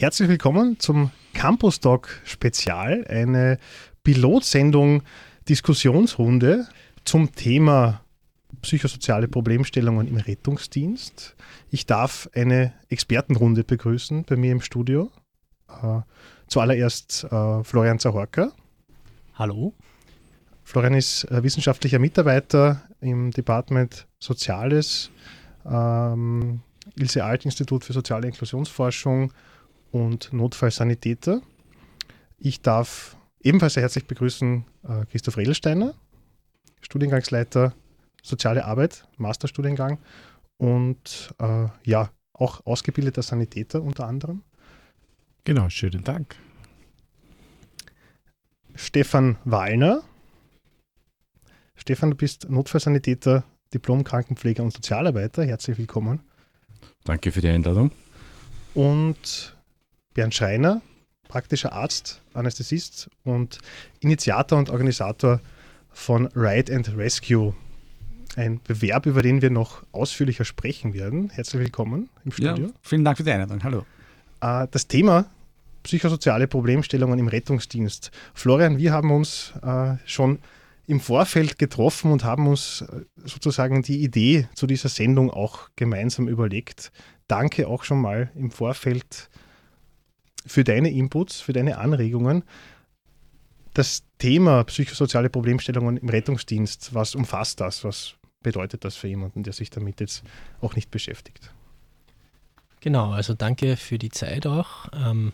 Herzlich willkommen zum Campus Talk Spezial, eine Pilotsendung Diskussionsrunde zum Thema psychosoziale Problemstellungen im Rettungsdienst. Ich darf eine Expertenrunde begrüßen bei mir im Studio. Äh, zuallererst äh, Florian Zahorka. Hallo. Florian ist äh, wissenschaftlicher Mitarbeiter im Department Soziales, ähm, Ilse Alt Institut für soziale Inklusionsforschung und Notfallsanitäter. Ich darf ebenfalls sehr herzlich begrüßen äh, Christoph Redelsteiner, Studiengangsleiter Soziale Arbeit, Masterstudiengang und äh, ja, auch ausgebildeter Sanitäter unter anderem. Genau, schönen Dank. Stefan Wallner. Stefan, du bist Notfallsanitäter, Diplom-Krankenpfleger und Sozialarbeiter. Herzlich willkommen. Danke für die Einladung. Und Bernd Schreiner, praktischer Arzt, Anästhesist und Initiator und Organisator von Ride and Rescue. Ein Bewerb, über den wir noch ausführlicher sprechen werden. Herzlich willkommen im Studio. Ja, vielen Dank für die Einladung. Hallo. Äh, das Thema psychosoziale Problemstellungen im Rettungsdienst. Florian, wir haben uns äh, schon im Vorfeld getroffen und haben uns äh, sozusagen die Idee zu dieser Sendung auch gemeinsam überlegt. Danke auch schon mal im Vorfeld für deine Inputs, für deine Anregungen. Das Thema psychosoziale Problemstellungen im Rettungsdienst, was umfasst das? Was bedeutet das für jemanden, der sich damit jetzt auch nicht beschäftigt? Genau, also danke für die Zeit auch. Ähm,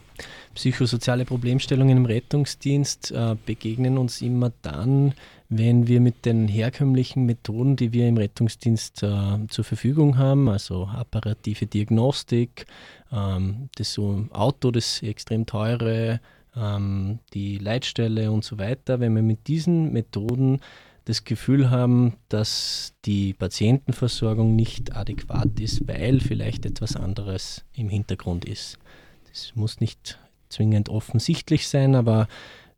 psychosoziale Problemstellungen im Rettungsdienst äh, begegnen uns immer dann, wenn wir mit den herkömmlichen Methoden, die wir im Rettungsdienst äh, zur Verfügung haben, also apparative Diagnostik, ähm, das so Auto, das extrem teure, ähm, die Leitstelle und so weiter, wenn wir mit diesen Methoden das Gefühl haben, dass die Patientenversorgung nicht adäquat ist, weil vielleicht etwas anderes im Hintergrund ist. Das muss nicht zwingend offensichtlich sein, aber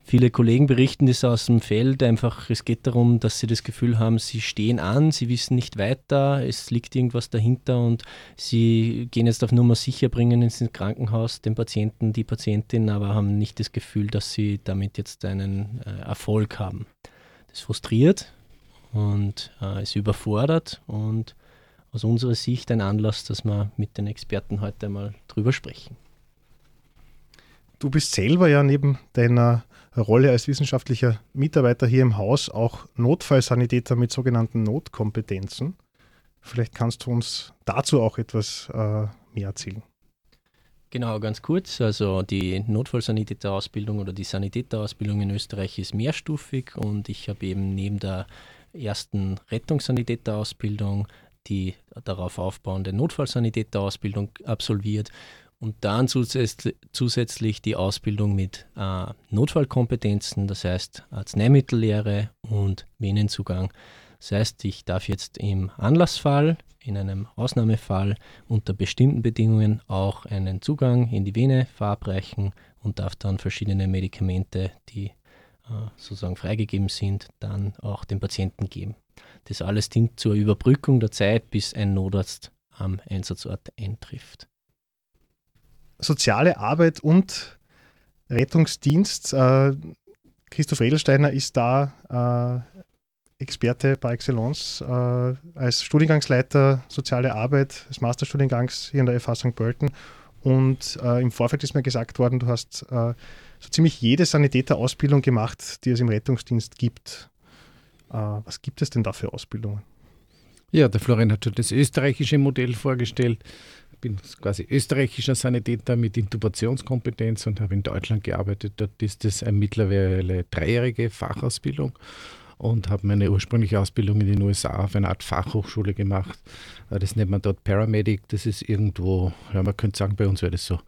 Viele Kollegen berichten das aus dem Feld einfach. Es geht darum, dass sie das Gefühl haben, sie stehen an, sie wissen nicht weiter, es liegt irgendwas dahinter und sie gehen jetzt auf Nummer sicher bringen ins Krankenhaus den Patienten, die Patientin, aber haben nicht das Gefühl, dass sie damit jetzt einen äh, Erfolg haben. Das frustriert und äh, es überfordert und aus unserer Sicht ein Anlass, dass wir mit den Experten heute einmal drüber sprechen. Du bist selber ja neben deiner Rolle als wissenschaftlicher Mitarbeiter hier im Haus auch Notfallsanitäter mit sogenannten Notkompetenzen. Vielleicht kannst du uns dazu auch etwas äh, mehr erzählen. Genau, ganz kurz. Also die Notfallsanitäterausbildung oder die Sanitäterausbildung in Österreich ist mehrstufig und ich habe eben neben der ersten Rettungssanitäterausbildung die darauf aufbauende Notfallsanitäterausbildung absolviert und dann zusätzlich die Ausbildung mit äh, Notfallkompetenzen, das heißt Arzneimittellehre und Venenzugang. Das heißt, ich darf jetzt im Anlassfall, in einem Ausnahmefall unter bestimmten Bedingungen auch einen Zugang in die Vene verabreichen und darf dann verschiedene Medikamente, die äh, sozusagen freigegeben sind, dann auch dem Patienten geben. Das alles dient zur Überbrückung der Zeit, bis ein Notarzt am Einsatzort eintrifft soziale Arbeit und Rettungsdienst. Äh, Christoph Edelsteiner ist da äh, Experte par excellence äh, als Studiengangsleiter Soziale Arbeit des Masterstudiengangs hier in der FH St. Pölten. Und äh, im Vorfeld ist mir gesagt worden, du hast äh, so ziemlich jede Sanitäterausbildung gemacht, die es im Rettungsdienst gibt. Äh, was gibt es denn da für Ausbildungen? Ja, der Florian hat schon das österreichische Modell vorgestellt bin quasi österreichischer Sanitäter mit Intubationskompetenz und habe in Deutschland gearbeitet. Dort ist es eine mittlerweile dreijährige Fachausbildung und habe meine ursprüngliche Ausbildung in den USA auf einer Art Fachhochschule gemacht. Äh, das nennt man dort Paramedic. Das ist irgendwo, ja, man könnte sagen, bei uns wäre das so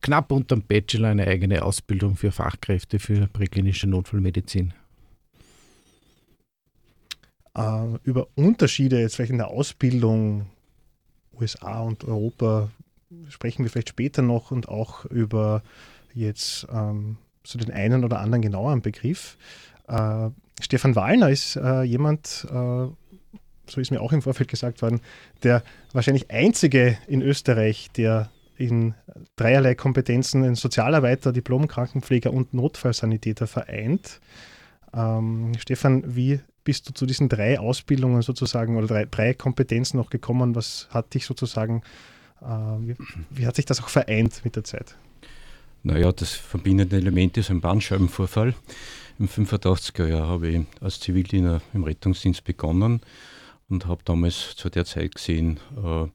knapp unter dem Bachelor eine eigene Ausbildung für Fachkräfte für präklinische Notfallmedizin. Uh, über Unterschiede jetzt vielleicht in der Ausbildung USA und Europa sprechen wir vielleicht später noch und auch über jetzt ähm, so den einen oder anderen genaueren Begriff. Äh, Stefan Wallner ist äh, jemand, äh, so ist mir auch im Vorfeld gesagt worden, der wahrscheinlich einzige in Österreich, der in dreierlei Kompetenzen in Sozialarbeiter, Diplom-Krankenpfleger und Notfallsanitäter vereint. Ähm, Stefan, wie bist du zu diesen drei Ausbildungen sozusagen oder drei, drei Kompetenzen noch gekommen? Was hat dich sozusagen, äh, wie, wie, hat sich das auch vereint mit der Zeit? Naja, das verbindende Element ist ein Bandscheibenvorfall. Im 85er Jahr habe ich als Zivildiener im Rettungsdienst begonnen und habe damals zu der Zeit gesehen, äh,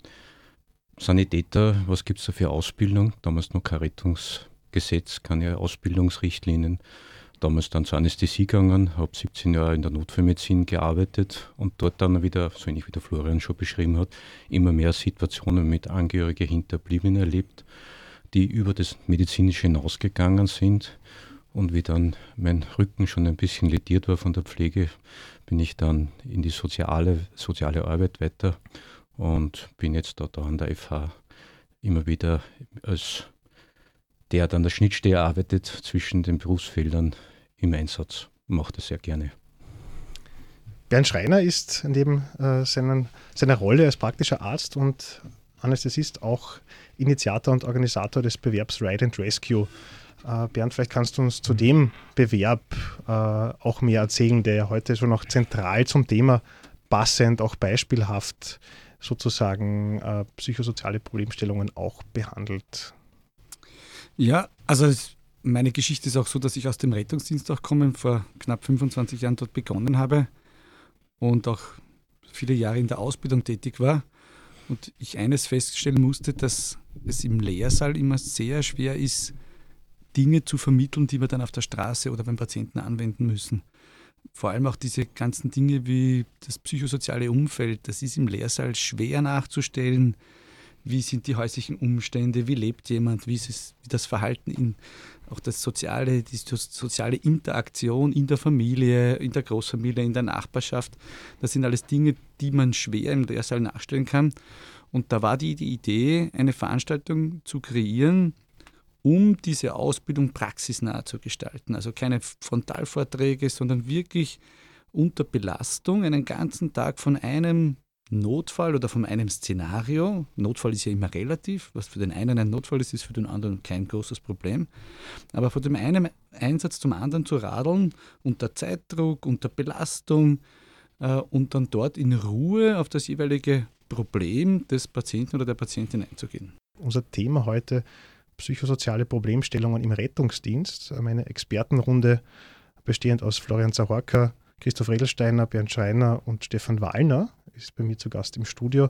Sanitäter, was gibt es da für Ausbildung? Damals noch kein Rettungsgesetz, keine Ausbildungsrichtlinien. Damals dann zur Anästhesie gegangen, habe 17 Jahre in der Notfallmedizin gearbeitet und dort dann wieder, so ähnlich wie der Florian schon beschrieben hat, immer mehr Situationen mit Angehörigen Hinterbliebenen erlebt, die über das Medizinische hinausgegangen sind. Und wie dann mein Rücken schon ein bisschen lediert war von der Pflege, bin ich dann in die soziale, soziale Arbeit weiter und bin jetzt dort an der FH immer wieder als der dann der Schnittstelle arbeitet zwischen den Berufsfeldern im Einsatz. Macht das sehr gerne. Bernd Schreiner ist neben äh, seiner Rolle als praktischer Arzt und Anästhesist auch Initiator und Organisator des Bewerbs Ride and Rescue. Äh, Bernd, vielleicht kannst du uns zu dem Bewerb äh, auch mehr erzählen, der ja heute schon auch zentral zum Thema passend, auch beispielhaft sozusagen äh, psychosoziale Problemstellungen auch behandelt. Ja, also meine Geschichte ist auch so, dass ich aus dem Rettungsdienst auch komme, vor knapp 25 Jahren dort begonnen habe und auch viele Jahre in der Ausbildung tätig war. Und ich eines feststellen musste, dass es im Lehrsaal immer sehr schwer ist, Dinge zu vermitteln, die wir dann auf der Straße oder beim Patienten anwenden müssen vor allem auch diese ganzen Dinge wie das psychosoziale Umfeld, das ist im Lehrsaal schwer nachzustellen. Wie sind die häuslichen Umstände? Wie lebt jemand? Wie ist es, wie das Verhalten in auch das soziale, die soziale Interaktion in der Familie, in der Großfamilie, in der Nachbarschaft. Das sind alles Dinge, die man schwer im Lehrsaal nachstellen kann. Und da war die, die Idee, eine Veranstaltung zu kreieren, um diese Ausbildung praxisnah zu gestalten. Also keine Frontalvorträge, sondern wirklich unter Belastung einen ganzen Tag von einem Notfall oder von einem Szenario. Notfall ist ja immer relativ. Was für den einen ein Notfall ist, ist für den anderen kein großes Problem. Aber von dem einen Einsatz zum anderen zu radeln, unter Zeitdruck, unter Belastung äh, und dann dort in Ruhe auf das jeweilige Problem des Patienten oder der Patientin einzugehen. Unser Thema heute psychosoziale Problemstellungen im Rettungsdienst. Meine Expertenrunde bestehend aus Florian Zahorka, Christoph Redelsteiner, Bernd Schreiner und Stefan Wallner ist bei mir zu Gast im Studio.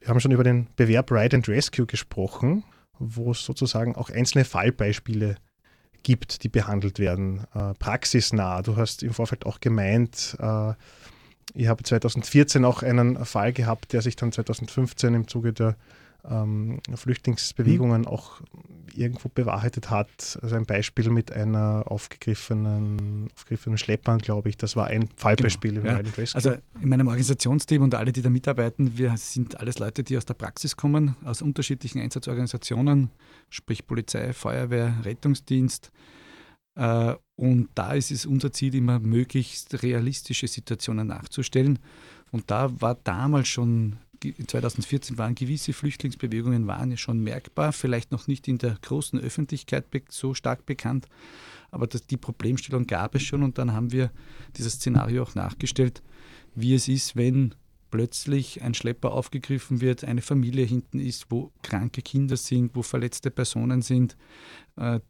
Wir haben schon über den Bewerb Ride and Rescue gesprochen, wo es sozusagen auch einzelne Fallbeispiele gibt, die behandelt werden. Äh, praxisnah. Du hast im Vorfeld auch gemeint, äh, ich habe 2014 auch einen Fall gehabt, der sich dann 2015 im Zuge der ähm, Flüchtlingsbewegungen mhm. auch irgendwo bewahrheitet hat. Also ein Beispiel mit einer aufgegriffenen, aufgegriffenen Schleppern, glaube ich. Das war ein Fallbeispiel genau, im ja. Also in meinem Organisationsteam und alle, die da mitarbeiten, wir sind alles Leute, die aus der Praxis kommen, aus unterschiedlichen Einsatzorganisationen, sprich Polizei, Feuerwehr, Rettungsdienst. Äh, und da ist es unser Ziel, immer möglichst realistische Situationen nachzustellen. Und da war damals schon 2014 waren gewisse Flüchtlingsbewegungen waren ja schon merkbar, vielleicht noch nicht in der großen Öffentlichkeit so stark bekannt, aber das, die Problemstellung gab es schon und dann haben wir dieses Szenario auch nachgestellt, wie es ist, wenn plötzlich ein Schlepper aufgegriffen wird, eine Familie hinten ist, wo kranke Kinder sind, wo verletzte Personen sind,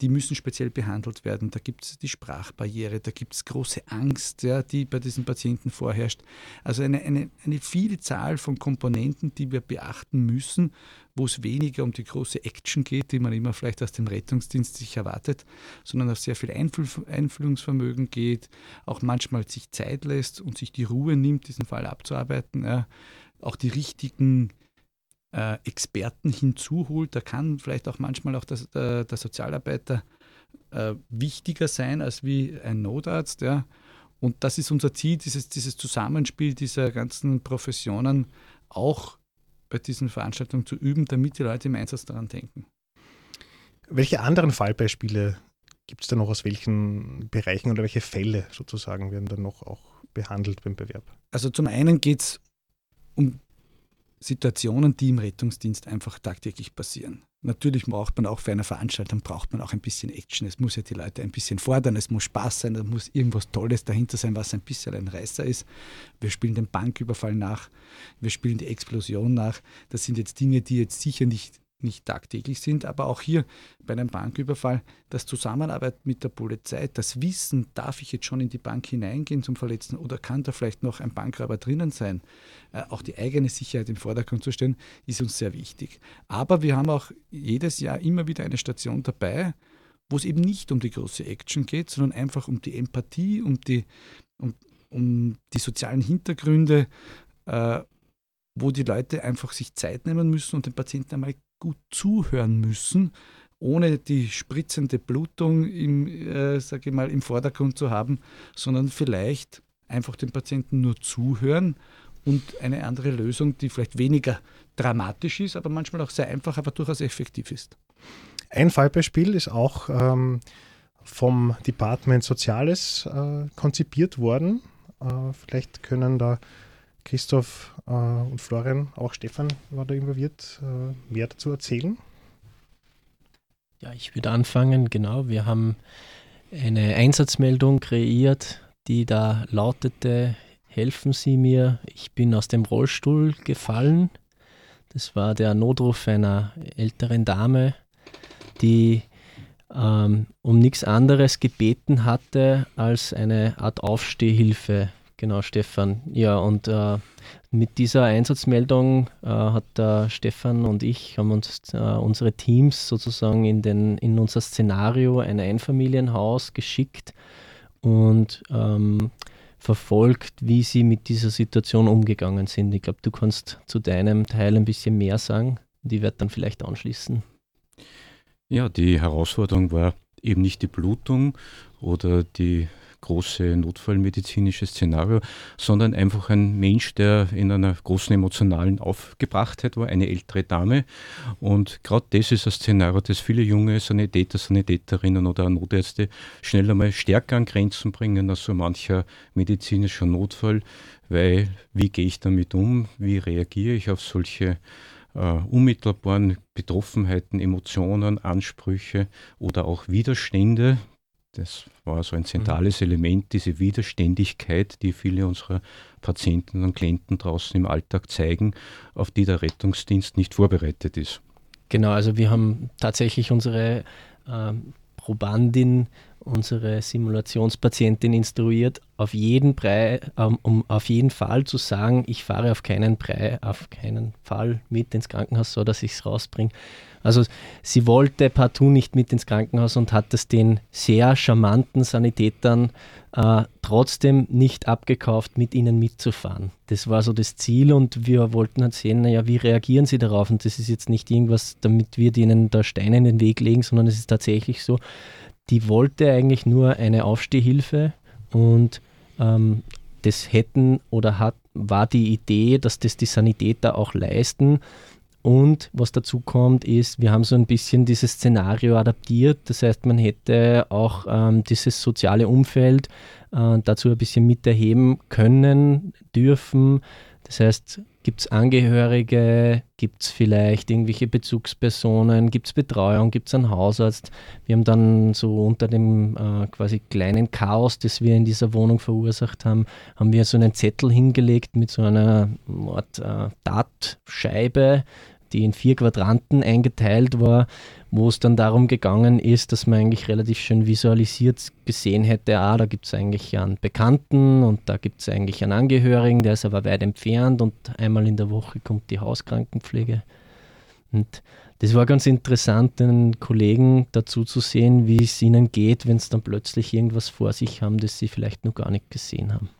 die müssen speziell behandelt werden. Da gibt es die Sprachbarriere, da gibt es große Angst, ja, die bei diesen Patienten vorherrscht. Also eine, eine, eine Vielzahl von Komponenten, die wir beachten müssen, wo es weniger um die große Action geht, die man immer vielleicht aus dem Rettungsdienst sich erwartet, sondern auf sehr viel Einfühl Einfühlungsvermögen geht, auch manchmal sich Zeit lässt und sich die Ruhe nimmt, diesen Fall abzuarbeiten, ja, auch die richtigen äh, Experten hinzuholt. Da kann vielleicht auch manchmal auch das, der, der, Sozialarbeiter äh, wichtiger sein als wie ein Notarzt. Ja. Und das ist unser Ziel, dieses, dieses Zusammenspiel dieser ganzen Professionen auch bei diesen Veranstaltungen zu üben, damit die Leute im Einsatz daran denken. Welche anderen Fallbeispiele gibt es da noch aus welchen Bereichen oder welche Fälle sozusagen werden dann noch auch behandelt beim Bewerb? Also zum einen geht es um Situationen, die im Rettungsdienst einfach tagtäglich passieren. Natürlich braucht man auch für eine Veranstaltung braucht man auch ein bisschen Action. Es muss ja die Leute ein bisschen fordern, es muss Spaß sein, es muss irgendwas Tolles dahinter sein, was ein bisschen ein Reißer ist. Wir spielen den Banküberfall nach, wir spielen die Explosion nach. Das sind jetzt Dinge, die jetzt sicher nicht nicht tagtäglich sind, aber auch hier bei einem Banküberfall, das Zusammenarbeit mit der Polizei, das Wissen, darf ich jetzt schon in die Bank hineingehen zum Verletzten oder kann da vielleicht noch ein Bankräuber drinnen sein, äh, auch die eigene Sicherheit im Vordergrund zu stellen, ist uns sehr wichtig. Aber wir haben auch jedes Jahr immer wieder eine Station dabei, wo es eben nicht um die große Action geht, sondern einfach um die Empathie, um die, um, um die sozialen Hintergründe, äh, wo die Leute einfach sich Zeit nehmen müssen und den Patienten einmal gut zuhören müssen, ohne die spritzende Blutung im, äh, sage ich mal, im Vordergrund zu haben, sondern vielleicht einfach dem Patienten nur zuhören und eine andere Lösung, die vielleicht weniger dramatisch ist, aber manchmal auch sehr einfach, aber durchaus effektiv ist. Ein Fallbeispiel ist auch ähm, vom Department Soziales äh, konzipiert worden. Äh, vielleicht können da Christoph äh, und Florian, auch Stefan war da involviert, äh, mehr dazu erzählen? Ja, ich würde anfangen, genau. Wir haben eine Einsatzmeldung kreiert, die da lautete, helfen Sie mir, ich bin aus dem Rollstuhl gefallen. Das war der Notruf einer älteren Dame, die ähm, um nichts anderes gebeten hatte als eine Art Aufstehhilfe Genau, Stefan. Ja, und äh, mit dieser Einsatzmeldung äh, hat der Stefan und ich haben uns äh, unsere Teams sozusagen in, den, in unser Szenario ein Einfamilienhaus geschickt und ähm, verfolgt, wie sie mit dieser Situation umgegangen sind. Ich glaube, du kannst zu deinem Teil ein bisschen mehr sagen. Die wird dann vielleicht anschließen. Ja, die Herausforderung war eben nicht die Blutung oder die große notfallmedizinische Szenario, sondern einfach ein Mensch, der in einer großen emotionalen Aufgebrachtheit war, eine ältere Dame. Und gerade das ist ein Szenario, das viele junge Sanitäter, Sanitäterinnen oder Notärzte schnell einmal stärker an Grenzen bringen als so mancher medizinischer Notfall, weil wie gehe ich damit um, wie reagiere ich auf solche Uh, unmittelbaren Betroffenheiten, Emotionen, Ansprüche oder auch Widerstände, das war so ein zentrales mhm. Element, diese Widerständigkeit, die viele unserer Patienten und Klienten draußen im Alltag zeigen, auf die der Rettungsdienst nicht vorbereitet ist. Genau, also wir haben tatsächlich unsere äh, Probandin, unsere Simulationspatientin instruiert, auf jeden, Brei, um, um auf jeden Fall zu sagen, ich fahre auf keinen Brei, auf keinen Fall mit ins Krankenhaus, so dass ich es rausbringe. Also sie wollte partout nicht mit ins Krankenhaus und hat es den sehr charmanten Sanitätern äh, trotzdem nicht abgekauft, mit ihnen mitzufahren. Das war so das Ziel und wir wollten halt sehen, naja, wie reagieren sie darauf? Und das ist jetzt nicht irgendwas, damit wir denen da Steine in den Weg legen, sondern es ist tatsächlich so, die wollte eigentlich nur eine Aufstehhilfe und ähm, das hätten oder hat, war die Idee, dass das die Sanitäter auch leisten. Und was dazu kommt, ist, wir haben so ein bisschen dieses Szenario adaptiert. Das heißt, man hätte auch ähm, dieses soziale Umfeld äh, dazu ein bisschen miterheben können, dürfen. Das heißt, gibt es Angehörige, gibt es vielleicht irgendwelche Bezugspersonen, gibt es Betreuung, gibt es einen Hausarzt. Wir haben dann so unter dem äh, quasi kleinen Chaos, das wir in dieser Wohnung verursacht haben, haben wir so einen Zettel hingelegt mit so einer Art äh, Dartscheibe, die in vier Quadranten eingeteilt war, wo es dann darum gegangen ist, dass man eigentlich relativ schön visualisiert gesehen hätte, ah, da gibt es eigentlich einen Bekannten und da gibt es eigentlich einen Angehörigen, der ist aber weit entfernt und einmal in der Woche kommt die Hauskrankenpflege. Und das war ganz interessant, den Kollegen dazu zu sehen, wie es ihnen geht, wenn sie dann plötzlich irgendwas vor sich haben, das sie vielleicht noch gar nicht gesehen haben.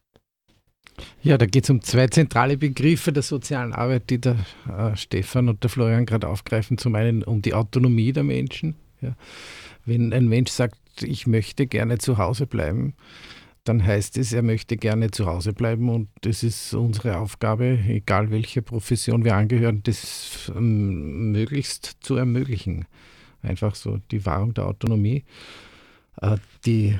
Ja, da geht es um zwei zentrale Begriffe der sozialen Arbeit, die der äh, Stefan und der Florian gerade aufgreifen. Zum einen um die Autonomie der Menschen. Ja. Wenn ein Mensch sagt, ich möchte gerne zu Hause bleiben, dann heißt es, er möchte gerne zu Hause bleiben und das ist unsere Aufgabe, egal welche Profession wir angehören, das ähm, möglichst zu ermöglichen. Einfach so die Wahrung der Autonomie. Äh, die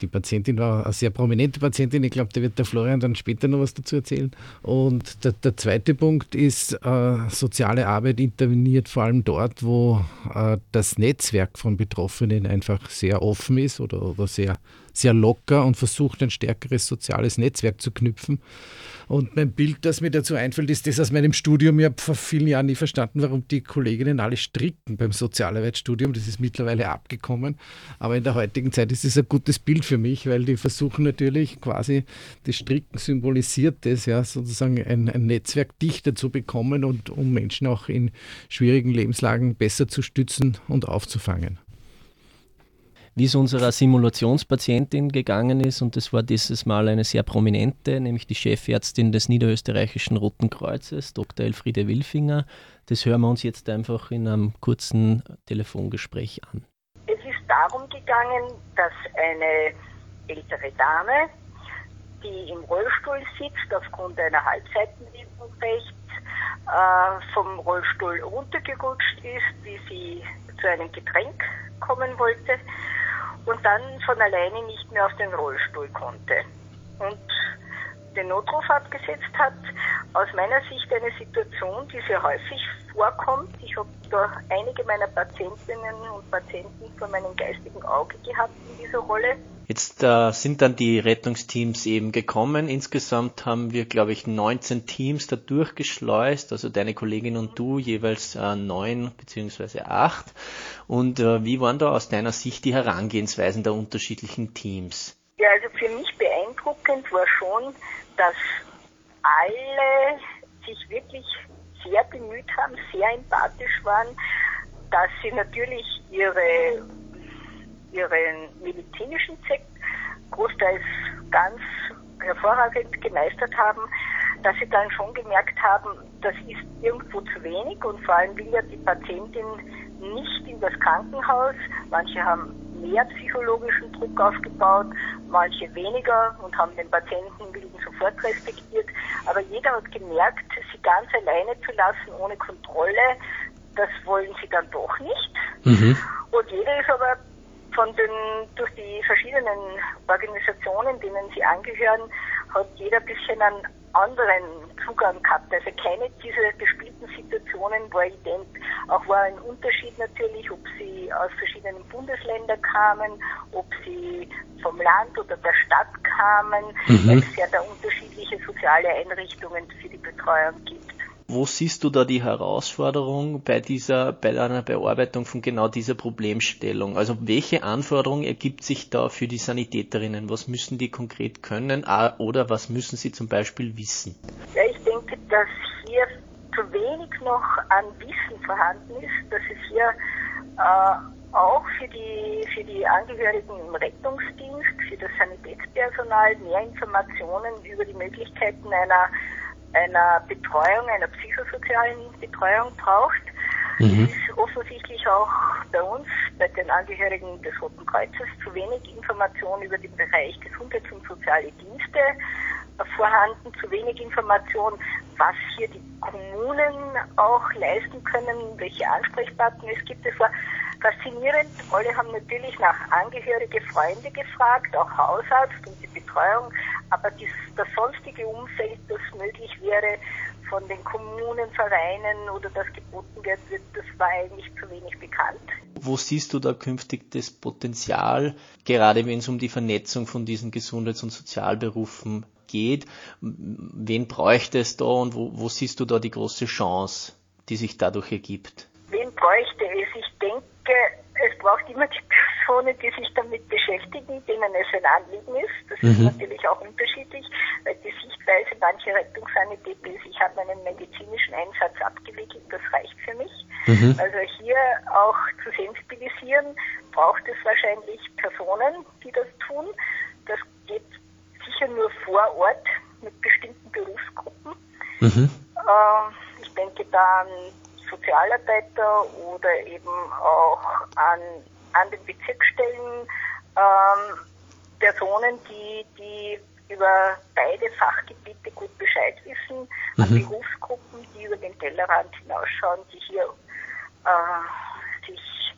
die Patientin war eine sehr prominente Patientin. Ich glaube, da wird der Florian dann später noch was dazu erzählen. Und der, der zweite Punkt ist, äh, soziale Arbeit interveniert vor allem dort, wo äh, das Netzwerk von Betroffenen einfach sehr offen ist oder, oder sehr, sehr locker und versucht, ein stärkeres soziales Netzwerk zu knüpfen. Und mein Bild, das mir dazu einfällt, ist das aus meinem Studium. Ich habe vor vielen Jahren nie verstanden, warum die Kolleginnen alle stricken beim Sozialarbeitsstudium. Das ist mittlerweile abgekommen. Aber in der heutigen Zeit ist es ein gutes Bild für mich, weil die versuchen natürlich quasi, das Stricken symbolisiert das, ja, sozusagen ein, ein Netzwerk dichter zu bekommen und um Menschen auch in schwierigen Lebenslagen besser zu stützen und aufzufangen wie es unserer Simulationspatientin gegangen ist. Und das war dieses Mal eine sehr prominente, nämlich die Chefärztin des Niederösterreichischen Roten Kreuzes, Dr. Elfriede Wilfinger. Das hören wir uns jetzt einfach in einem kurzen Telefongespräch an. Es ist darum gegangen, dass eine ältere Dame, die im Rollstuhl sitzt, aufgrund einer Halbseitenlähmung rechts, äh, vom Rollstuhl runtergerutscht ist, wie sie zu einem Getränk kommen wollte und dann von alleine nicht mehr auf den Rollstuhl konnte und den Notruf abgesetzt hat. Aus meiner Sicht eine Situation, die sehr häufig vorkommt. Ich habe da einige meiner Patientinnen und Patienten vor meinem geistigen Auge gehabt in dieser Rolle. Jetzt äh, sind dann die Rettungsteams eben gekommen. Insgesamt haben wir, glaube ich, 19 Teams da durchgeschleust, also deine Kollegin und du jeweils äh, neun beziehungsweise acht. Und äh, wie waren da aus deiner Sicht die Herangehensweisen der unterschiedlichen Teams? Ja, also für mich beeindruckend war schon, dass alle sich wirklich sehr bemüht haben, sehr empathisch waren, dass sie natürlich ihre ihren medizinischen Zweck großteils ganz hervorragend gemeistert haben, dass sie dann schon gemerkt haben, das ist irgendwo zu wenig und vor allem will ja die Patientin nicht in das Krankenhaus. Manche haben mehr psychologischen Druck aufgebaut, manche weniger und haben den Patientenwillen sofort respektiert. Aber jeder hat gemerkt, sie ganz alleine zu lassen, ohne Kontrolle, das wollen sie dann doch nicht. Mhm. Und jeder ist aber von den, durch die verschiedenen Organisationen, denen sie angehören, hat jeder ein bisschen einen anderen Zugang gehabt. Also keine dieser gespielten Situationen war ident. Auch war ein Unterschied natürlich, ob sie aus verschiedenen Bundesländern kamen, ob sie vom Land oder der Stadt kamen, mhm. weil es ja da unterschiedliche soziale Einrichtungen für die Betreuung gibt. Wo siehst du da die Herausforderung bei dieser, bei einer Bearbeitung von genau dieser Problemstellung? Also welche Anforderung ergibt sich da für die Sanitäterinnen? Was müssen die konkret können oder was müssen sie zum Beispiel wissen? Ja, ich denke, dass hier zu wenig noch an Wissen vorhanden ist, dass es hier äh, auch für die, für die Angehörigen im Rettungsdienst, für das Sanitätspersonal mehr Informationen über die Möglichkeiten einer einer Betreuung, einer psychosozialen Betreuung braucht. Mhm. Ist offensichtlich auch bei uns, bei den Angehörigen des Roten Kreuzes, zu wenig Information über den Bereich Gesundheits- und soziale Dienste vorhanden, zu wenig Information, was hier die Kommunen auch leisten können, welche Ansprechpartner es gibt. Es war faszinierend. Alle haben natürlich nach Angehörige, Freunde gefragt, auch Hausarzt und die Betreuung, aber dies, das sonstige Umfeld, das wäre, von den Kommunen, Vereinen oder das geboten wird, das war eigentlich zu wenig bekannt. Wo siehst du da künftig das Potenzial, gerade wenn es um die Vernetzung von diesen Gesundheits- und Sozialberufen geht? Wen bräuchte es da und wo, wo siehst du da die große Chance, die sich dadurch ergibt? Wen bräuchte es? Ich denke, es braucht immer die Personen, die sich damit beschäftigen, denen es ein Anliegen ist. Das mhm. ist natürlich auch unterschiedlich, weil die Sichtweise mancher Rettungssanitäter ist, ich habe meinen medizinischen Einsatz abgewickelt, das reicht für mich. Mhm. Also hier auch zu sensibilisieren, braucht es wahrscheinlich Personen, die das tun. Das geht sicher nur vor Ort mit bestimmten Berufsgruppen. Mhm. Äh, ich denke da an Sozialarbeiter oder eben auch an an den Bezirksstellen ähm, Personen, die, die über beide Fachgebiete gut Bescheid wissen, mhm. an Berufsgruppen, die über den Tellerrand hinausschauen, die hier äh, sich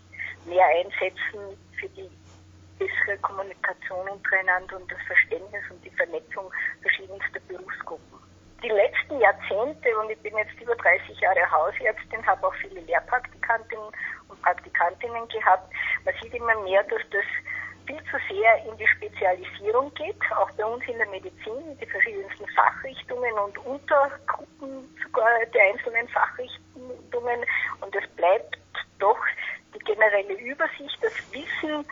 mehr einsetzen für die bessere Kommunikation untereinander und das Verständnis und die Vernetzung verschiedenster Berufsgruppen. Die letzten Jahrzehnte, und ich bin jetzt über 30 Jahre Hausärztin, habe auch viele Lehrpraktikantinnen Praktikantinnen gehabt, man sieht immer mehr, dass das viel zu sehr in die Spezialisierung geht, auch bei uns in der Medizin, die verschiedensten Fachrichtungen und Untergruppen sogar der einzelnen Fachrichtungen. Und es bleibt doch die generelle Übersicht, das Wissen,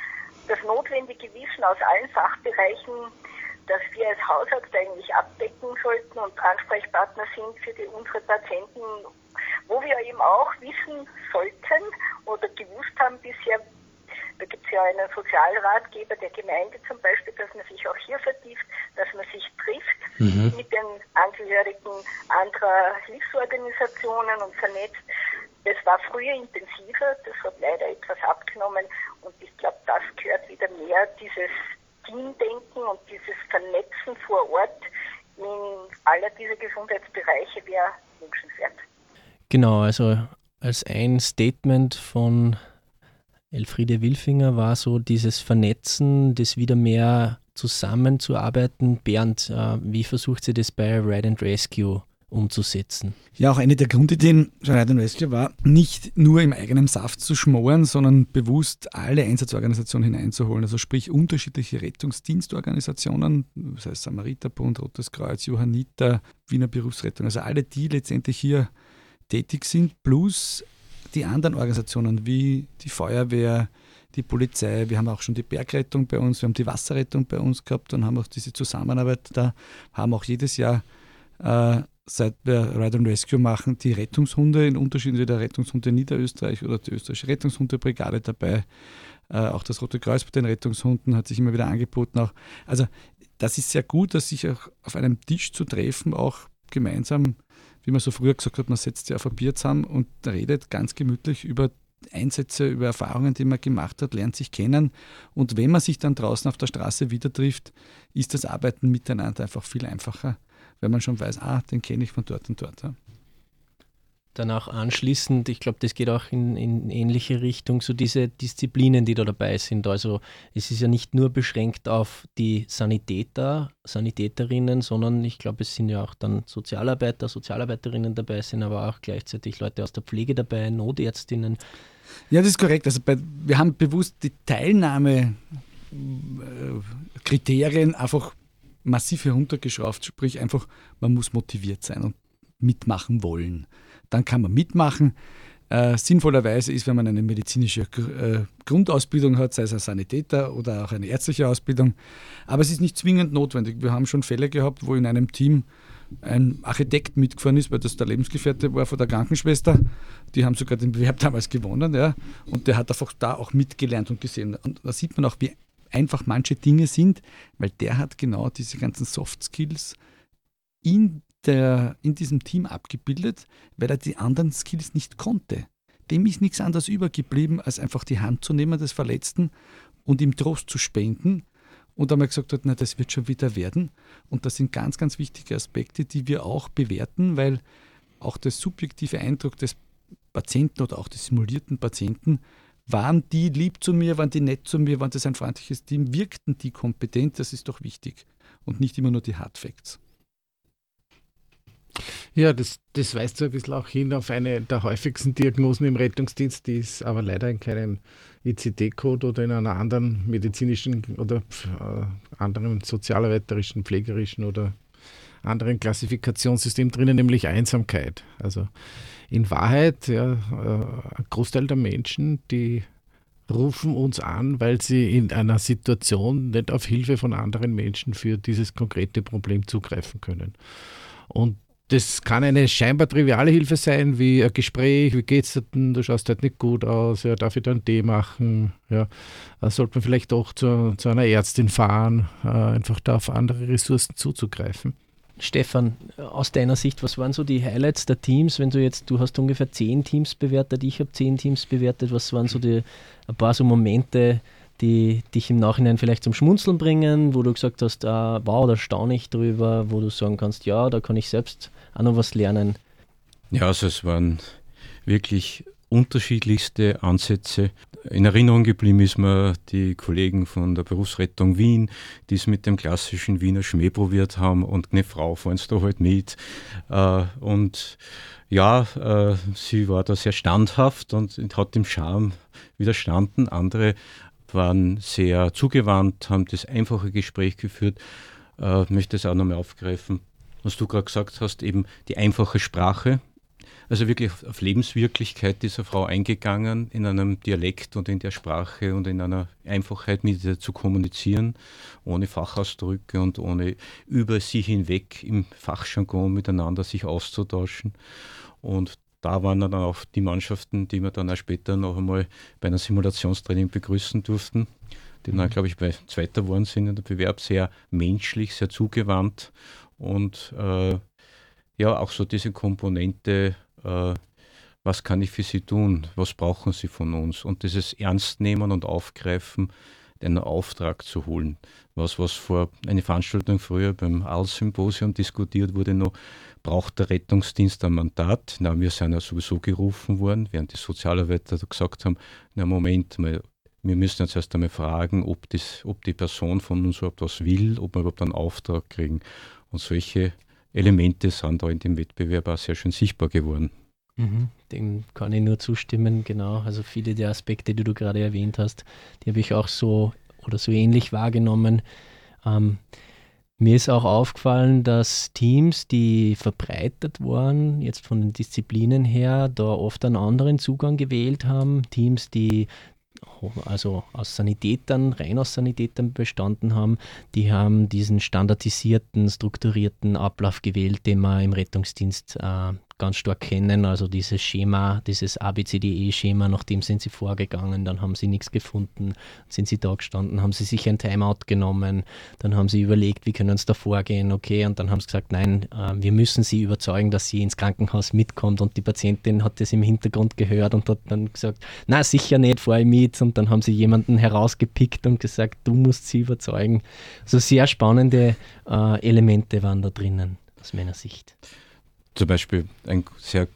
das notwendige Wissen aus allen Fachbereichen, das wir als Hausarzt eigentlich abdecken sollten und Ansprechpartner sind für die, unsere Patienten, wo wir eben auch wissen sollten oder gewusst haben bisher, da gibt es ja einen Sozialratgeber der Gemeinde zum Beispiel, dass man sich auch hier vertieft, dass man sich trifft mhm. mit den Angehörigen anderer Hilfsorganisationen und vernetzt. Das war früher intensiver, das hat leider etwas abgenommen und ich glaube, das gehört wieder mehr, dieses Teamdenken und dieses Vernetzen vor Ort in aller dieser Gesundheitsbereiche wäre wünschenswert. Genau, also als ein Statement von Elfriede Wilfinger war so dieses Vernetzen, das wieder mehr zusammenzuarbeiten. Bernd, äh, wie versucht sie das bei Ride and Rescue umzusetzen? Ja, auch eine der Grundideen von Ride and Rescue war, nicht nur im eigenen Saft zu schmoren, sondern bewusst alle Einsatzorganisationen hineinzuholen. Also sprich unterschiedliche Rettungsdienstorganisationen, das heißt Samariterbund, Rotes Kreuz, Johanniter, Wiener Berufsrettung, also alle, die letztendlich hier tätig sind, plus die anderen Organisationen wie die Feuerwehr, die Polizei, wir haben auch schon die Bergrettung bei uns, wir haben die Wasserrettung bei uns gehabt und haben auch diese Zusammenarbeit da, haben auch jedes Jahr, äh, seit wir Ride and Rescue machen, die Rettungshunde in Unterschieden wie der Rettungshunde Niederösterreich oder die österreichische Rettungshundebrigade dabei. Äh, auch das Rote Kreuz bei den Rettungshunden hat sich immer wieder angeboten. Auch. Also das ist sehr gut, dass sich auch auf einem Tisch zu treffen, auch gemeinsam wie man so früher gesagt hat, man setzt sich auf ein Bier zusammen und redet ganz gemütlich über Einsätze, über Erfahrungen, die man gemacht hat, lernt sich kennen. Und wenn man sich dann draußen auf der Straße wieder trifft, ist das Arbeiten miteinander einfach viel einfacher, weil man schon weiß, ah, den kenne ich von dort und dort. Ja danach anschließend, ich glaube, das geht auch in, in ähnliche Richtung, so diese Disziplinen, die da dabei sind. Also es ist ja nicht nur beschränkt auf die Sanitäter, Sanitäterinnen, sondern ich glaube, es sind ja auch dann Sozialarbeiter, Sozialarbeiterinnen dabei, sind aber auch gleichzeitig Leute aus der Pflege dabei, Notärztinnen. Ja, das ist korrekt. Also bei, wir haben bewusst die Teilnahmekriterien einfach massiv heruntergeschraubt, sprich einfach, man muss motiviert sein und mitmachen wollen dann kann man mitmachen. Äh, sinnvollerweise ist, wenn man eine medizinische äh, Grundausbildung hat, sei es ein Sanitäter oder auch eine ärztliche Ausbildung. Aber es ist nicht zwingend notwendig. Wir haben schon Fälle gehabt, wo in einem Team ein Architekt mitgefahren ist, weil das der Lebensgefährte war von der Krankenschwester. Die haben sogar den Bewerb damals gewonnen. Ja. Und der hat einfach da auch mitgelernt und gesehen. Und da sieht man auch, wie einfach manche Dinge sind, weil der hat genau diese ganzen Soft Skills in der, in diesem Team abgebildet, weil er die anderen Skills nicht konnte. Dem ist nichts anderes übergeblieben, als einfach die Hand zu nehmen des Verletzten und ihm Trost zu spenden und einmal gesagt hat, na, das wird schon wieder werden. Und das sind ganz, ganz wichtige Aspekte, die wir auch bewerten, weil auch der subjektive Eindruck des Patienten oder auch des simulierten Patienten, waren die lieb zu mir, waren die nett zu mir, waren das ein freundliches Team, wirkten die kompetent, das ist doch wichtig und nicht immer nur die Hard Facts. Ja, das, das weist so ein bisschen auch hin auf eine der häufigsten Diagnosen im Rettungsdienst, die ist aber leider in keinem ICD-Code oder in einer anderen medizinischen oder äh, anderen sozialarbeiterischen, pflegerischen oder anderen Klassifikationssystem drinnen, nämlich Einsamkeit. Also in Wahrheit, ja, äh, ein Großteil der Menschen, die rufen uns an, weil sie in einer Situation nicht auf Hilfe von anderen Menschen für dieses konkrete Problem zugreifen können. Und das kann eine scheinbar triviale Hilfe sein, wie ein Gespräch, wie geht's dir denn, du schaust halt nicht gut aus, ja, darf ich da einen Tee machen, ja, da sollte man vielleicht auch zu, zu einer Ärztin fahren, äh, einfach da auf andere Ressourcen zuzugreifen. Stefan, aus deiner Sicht, was waren so die Highlights der Teams, wenn du jetzt, du hast ungefähr zehn Teams bewertet, ich habe zehn Teams bewertet, was waren so die, ein paar so Momente, die dich im Nachhinein vielleicht zum Schmunzeln bringen, wo du gesagt hast, ah, wow, da staune ich drüber, wo du sagen kannst, ja, da kann ich selbst auch noch was lernen. Ja, also es waren wirklich unterschiedlichste Ansätze. In Erinnerung geblieben ist mir die Kollegen von der Berufsrettung Wien, die es mit dem klassischen Wiener Schmäh probiert haben und eine Frau fahren da halt mit. Äh, und ja, äh, sie war da sehr standhaft und hat dem Charme widerstanden. Andere waren sehr zugewandt, haben das einfache Gespräch geführt. Äh, ich möchte es auch nochmal aufgreifen, was du gerade gesagt hast, eben die einfache Sprache. Also wirklich auf Lebenswirklichkeit dieser Frau eingegangen, in einem Dialekt und in der Sprache und in einer Einfachheit mit ihr zu kommunizieren, ohne Fachausdrücke und ohne über sie hinweg im Fachjargon miteinander sich auszutauschen. Und da waren dann auch die Mannschaften, die wir dann auch später noch einmal bei einer Simulationstraining begrüßen durften, die dann, mhm. glaube ich, bei Zweiter geworden sind in der Bewerb, sehr menschlich, sehr zugewandt und äh, ja, auch so diese Komponente, äh, was kann ich für Sie tun, was brauchen Sie von uns und dieses Ernstnehmen und Aufgreifen, einen Auftrag zu holen. Was, was vor einer Veranstaltung früher beim AL-Symposium diskutiert wurde, noch braucht der Rettungsdienst ein Mandat. Na, wir sind ja sowieso gerufen worden, während die Sozialarbeiter gesagt haben, na Moment mal, wir müssen jetzt erst einmal fragen, ob, das, ob die Person von uns überhaupt was will, ob wir überhaupt einen Auftrag kriegen. Und solche Elemente sind da in dem Wettbewerb auch sehr schön sichtbar geworden. Mhm, dem kann ich nur zustimmen, genau. Also viele der Aspekte, die du gerade erwähnt hast, die habe ich auch so oder so ähnlich wahrgenommen. Ähm, mir ist auch aufgefallen, dass Teams, die verbreitet waren, jetzt von den Disziplinen her, da oft einen anderen Zugang gewählt haben. Teams, die also aus Sanitätern, rein aus Sanitätern bestanden haben, die haben diesen standardisierten, strukturierten Ablauf gewählt, den man im Rettungsdienst äh, ganz stark kennen. Also dieses Schema, dieses ABCDE-Schema, nach dem sind sie vorgegangen, dann haben sie nichts gefunden, sind sie da gestanden, haben sie sich ein Timeout genommen, dann haben sie überlegt, wie können sie da vorgehen, okay, und dann haben sie gesagt, nein, äh, wir müssen sie überzeugen, dass sie ins Krankenhaus mitkommt und die Patientin hat das im Hintergrund gehört und hat dann gesagt, na sicher nicht, fahre ich mit und dann haben sie jemanden herausgepickt und gesagt, du musst sie überzeugen. Also sehr spannende äh, Elemente waren da drinnen aus meiner Sicht zum Beispiel ein sehr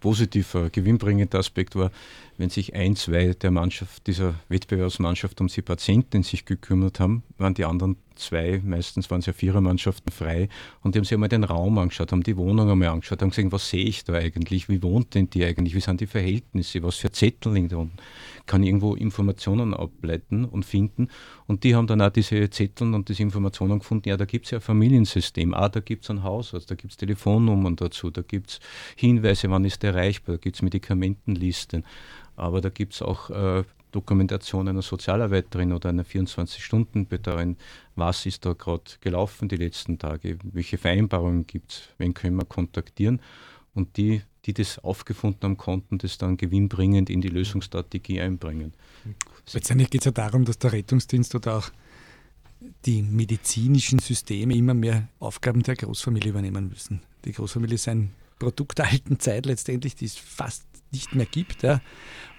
positiver, gewinnbringender Aspekt war, wenn sich ein, zwei der Mannschaft, dieser Wettbewerbsmannschaft um die Patienten sich gekümmert haben, waren die anderen zwei, meistens waren es ja Vierermannschaften frei. Und die haben sich einmal den Raum angeschaut, haben die Wohnung einmal angeschaut, haben gesehen, was sehe ich da eigentlich, wie wohnt denn die eigentlich, wie sind die Verhältnisse, was für Zettel liegen da unten, kann irgendwo Informationen ableiten und finden. Und die haben dann auch diese Zettel und diese Informationen gefunden, ja, da gibt es ja ein Familiensystem, ah, da gibt es ein Hausarzt, da gibt es Telefonnummern dazu, da gibt es Hinweise, wann ist erreichbar, da gibt es Medikamentenlisten, aber da gibt es auch äh, Dokumentation einer Sozialarbeiterin oder einer 24-Stunden-Betreuerin, was ist da gerade gelaufen die letzten Tage, welche Vereinbarungen gibt es, wen können wir kontaktieren. Und die, die das aufgefunden haben, konnten das dann gewinnbringend in die Lösungsstrategie einbringen. Letztendlich geht es ja darum, dass der Rettungsdienst oder auch die medizinischen Systeme immer mehr Aufgaben der Großfamilie übernehmen müssen. Die Großfamilie ist ein Produkt der alten Zeit letztendlich, die es fast nicht mehr gibt. Ja.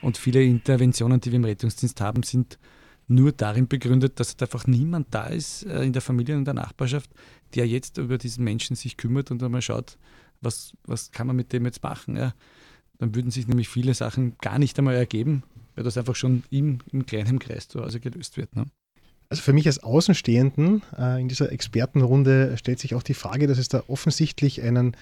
Und viele Interventionen, die wir im Rettungsdienst haben, sind nur darin begründet, dass einfach niemand da ist äh, in der Familie und in der Nachbarschaft, der jetzt über diesen Menschen sich kümmert und einmal schaut, was, was kann man mit dem jetzt machen. Ja. Dann würden sich nämlich viele Sachen gar nicht einmal ergeben, weil das einfach schon im, im kleinen Kreis zu Hause gelöst wird. Ne. Also für mich als Außenstehenden äh, in dieser Expertenrunde stellt sich auch die Frage, dass es da offensichtlich einen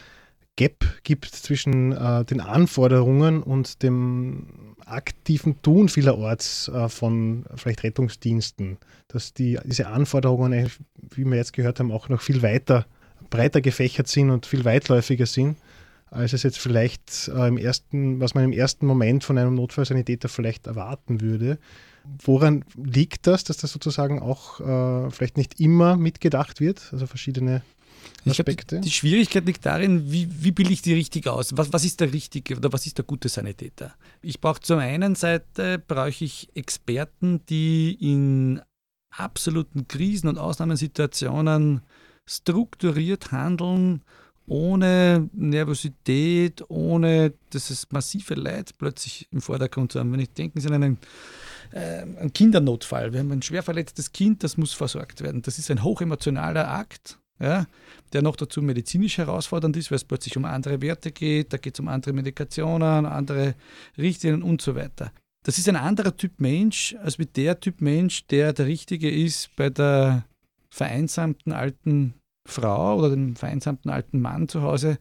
Gap gibt zwischen äh, den Anforderungen und dem aktiven Tun vielerorts äh, von vielleicht Rettungsdiensten, dass die, diese Anforderungen, wie wir jetzt gehört haben, auch noch viel weiter, breiter gefächert sind und viel weitläufiger sind, als es jetzt vielleicht äh, im ersten, was man im ersten Moment von einem Notfallsanitäter vielleicht erwarten würde. Woran liegt das, dass das sozusagen auch äh, vielleicht nicht immer mitgedacht wird, also verschiedene Aspekte? Glaub, die, Schwierigkeit liegt darin, wie, wie bilde ich die richtig aus? Was, was ist der richtige oder was ist der gute Sanitäter? Ich brauche zum einen Seite brauche ich Experten, die in absoluten Krisen und Ausnahmesituationen strukturiert handeln, ohne Nervosität, ohne das massive Leid plötzlich im Vordergrund zu haben. Wenn ich denke, Sie an einen, äh, einen Kindernotfall, wir haben ein schwer verletztes Kind, das muss versorgt werden. Das ist ein hochemotionaler Akt ja, der noch dazu medizinisch herausfordernd ist, weil es plötzlich um andere Werte geht, da geht es um andere Medikationen, andere Richtlinien und so weiter. Das ist ein anderer Typ Mensch als mit der Typ Mensch, der der Richtige ist bei der vereinsamten alten Frau oder dem vereinsamten alten Mann zu Hause,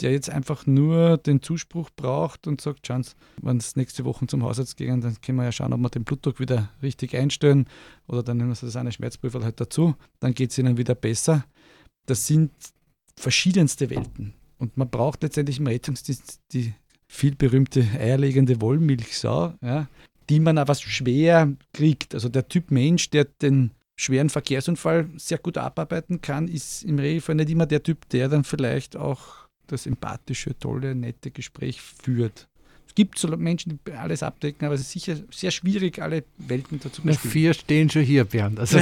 der jetzt einfach nur den Zuspruch braucht und sagt, schauen Sie, wenn es nächste Woche zum Hausarzt gehen, dann können wir ja schauen, ob wir den Blutdruck wieder richtig einstellen oder dann nehmen wir das eine Schmerzprüfer halt dazu, dann geht es ihnen wieder besser. Das sind verschiedenste Welten. Und man braucht letztendlich im Rettungsdienst die viel berühmte eierlegende Wollmilchsau, ja, die man aber schwer kriegt. Also der Typ Mensch, der den schweren Verkehrsunfall sehr gut abarbeiten kann, ist im Regelfall nicht immer der Typ, der dann vielleicht auch das empathische, tolle, nette Gespräch führt. Es gibt so Menschen, die alles abdecken, aber es ist sicher sehr schwierig, alle Welten dazu zu. Vier stehen schon hier, Bernd. Also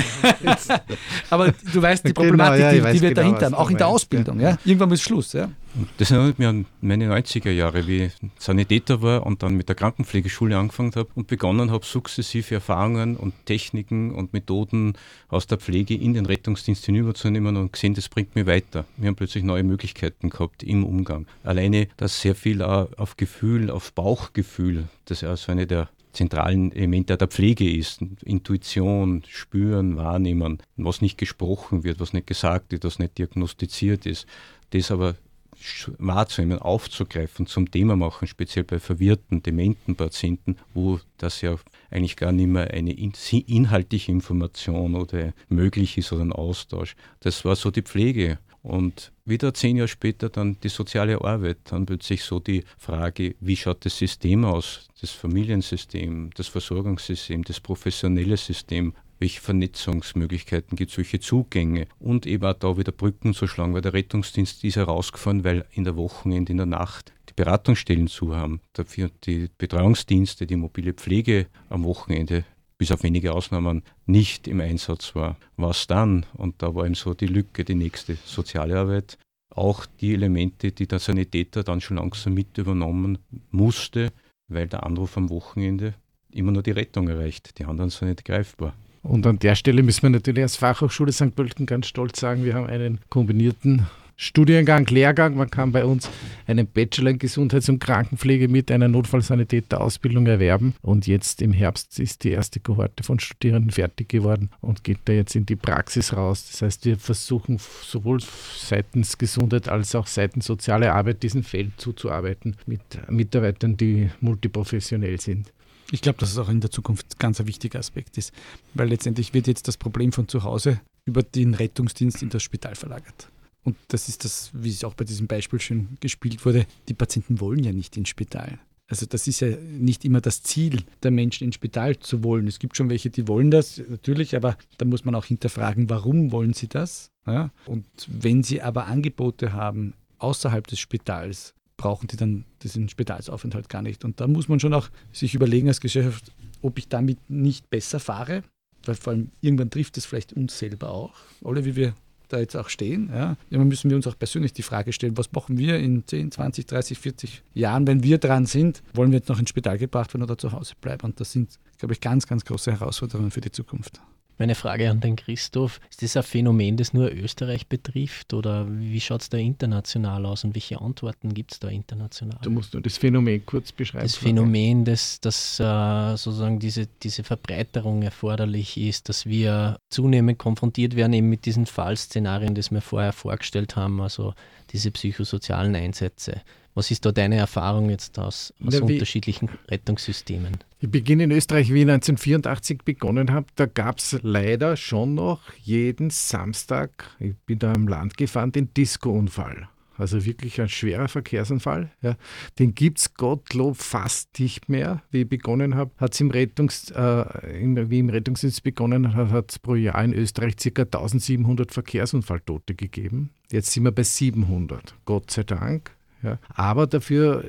aber du weißt die genau, Problematik, genau, ja, die, die wir genau, dahinter haben, auch in der Ausbildung. Ja. Irgendwann ist Schluss. Ja. Das erinnert mich an meine 90er Jahre, wie ich Sanitäter war und dann mit der Krankenpflegeschule angefangen habe und begonnen habe, sukzessive Erfahrungen und Techniken und Methoden aus der Pflege in den Rettungsdienst hinüberzunehmen und gesehen, das bringt mich weiter. Wir haben plötzlich neue Möglichkeiten gehabt im Umgang. Alleine, dass sehr viel auf Gefühl, auf Bauchgefühl, das ja so eine der zentralen Elemente der Pflege ist. Intuition, Spüren, Wahrnehmen, was nicht gesprochen wird, was nicht gesagt wird, was nicht diagnostiziert ist. Das aber wahrzunehmen, aufzugreifen, zum Thema machen, speziell bei verwirrten, dementen Patienten, wo das ja eigentlich gar nicht mehr eine inhaltliche Information oder möglich ist oder ein Austausch. Das war so die Pflege. Und wieder zehn Jahre später dann die soziale Arbeit, dann plötzlich so die Frage, wie schaut das System aus, das Familiensystem, das Versorgungssystem, das professionelle System, welche Vernetzungsmöglichkeiten gibt es, welche Zugänge und eben auch da wieder Brücken zu schlagen, weil der Rettungsdienst ist herausgefahren, weil in der Wochenende, in der Nacht die Beratungsstellen zu haben, dafür die Betreuungsdienste, die mobile Pflege am Wochenende bis auf wenige Ausnahmen nicht im Einsatz war. Was dann? Und da war eben so die Lücke, die nächste soziale Arbeit. Auch die Elemente, die der Sanitäter dann schon langsam mit übernommen musste, weil der Anruf am Wochenende immer nur die Rettung erreicht. Die anderen sind nicht greifbar. Und an der Stelle müssen wir natürlich als Fachhochschule St. Pölten ganz stolz sagen, wir haben einen kombinierten Studiengang, Lehrgang. Man kann bei uns einen Bachelor in Gesundheits- und Krankenpflege mit einer Notfallsanitäterausbildung erwerben. Und jetzt im Herbst ist die erste Kohorte von Studierenden fertig geworden und geht da jetzt in die Praxis raus. Das heißt, wir versuchen sowohl seitens Gesundheit als auch seitens soziale Arbeit diesem Feld zuzuarbeiten mit Mitarbeitern, die multiprofessionell sind. Ich glaube, dass es auch in der Zukunft ganz ein wichtiger Aspekt ist, weil letztendlich wird jetzt das Problem von zu Hause über den Rettungsdienst in das Spital verlagert. Und das ist das, wie es auch bei diesem Beispiel schon gespielt wurde, die Patienten wollen ja nicht ins Spital. Also das ist ja nicht immer das Ziel der Menschen ins Spital zu wollen. Es gibt schon welche, die wollen das, natürlich, aber da muss man auch hinterfragen, warum wollen sie das? Ja? Und wenn sie aber Angebote haben außerhalb des Spitals, brauchen die dann diesen Spitalsaufenthalt gar nicht. Und da muss man schon auch sich überlegen als Gesellschaft, ob ich damit nicht besser fahre, weil vor allem irgendwann trifft es vielleicht uns selber auch, alle wie wir da jetzt auch stehen. Ja. Immer müssen wir uns auch persönlich die Frage stellen, was machen wir in 10, 20, 30, 40 Jahren, wenn wir dran sind, wollen wir jetzt noch ins Spital gebracht werden oder zu Hause bleiben? Und das sind, glaube ich, ganz, ganz große Herausforderungen für die Zukunft. Meine Frage an den Christoph, ist das ein Phänomen, das nur Österreich betrifft oder wie schaut es da international aus und welche Antworten gibt es da international? Du musst nur das Phänomen kurz beschreiben. Das Phänomen, dass, dass uh, sozusagen diese, diese Verbreiterung erforderlich ist, dass wir zunehmend konfrontiert werden eben mit diesen Fallszenarien, die wir vorher vorgestellt haben, also diese psychosozialen Einsätze. Was ist da deine Erfahrung jetzt aus, aus ja, unterschiedlichen Rettungssystemen? Ich beginne in Österreich, wie ich 1984 begonnen habe. Da gab es leider schon noch jeden Samstag, ich bin da im Land gefahren, den Disco-Unfall. Also wirklich ein schwerer Verkehrsunfall. Ja. Den gibt es Gottlob fast nicht mehr. Wie ich begonnen habe, hat es im Rettungs, äh, im, wie im Rettungsdienst begonnen hat, hat es pro Jahr in Österreich ca. 1700 Verkehrsunfalltote gegeben. Jetzt sind wir bei 700. Gott sei Dank. Ja. Aber dafür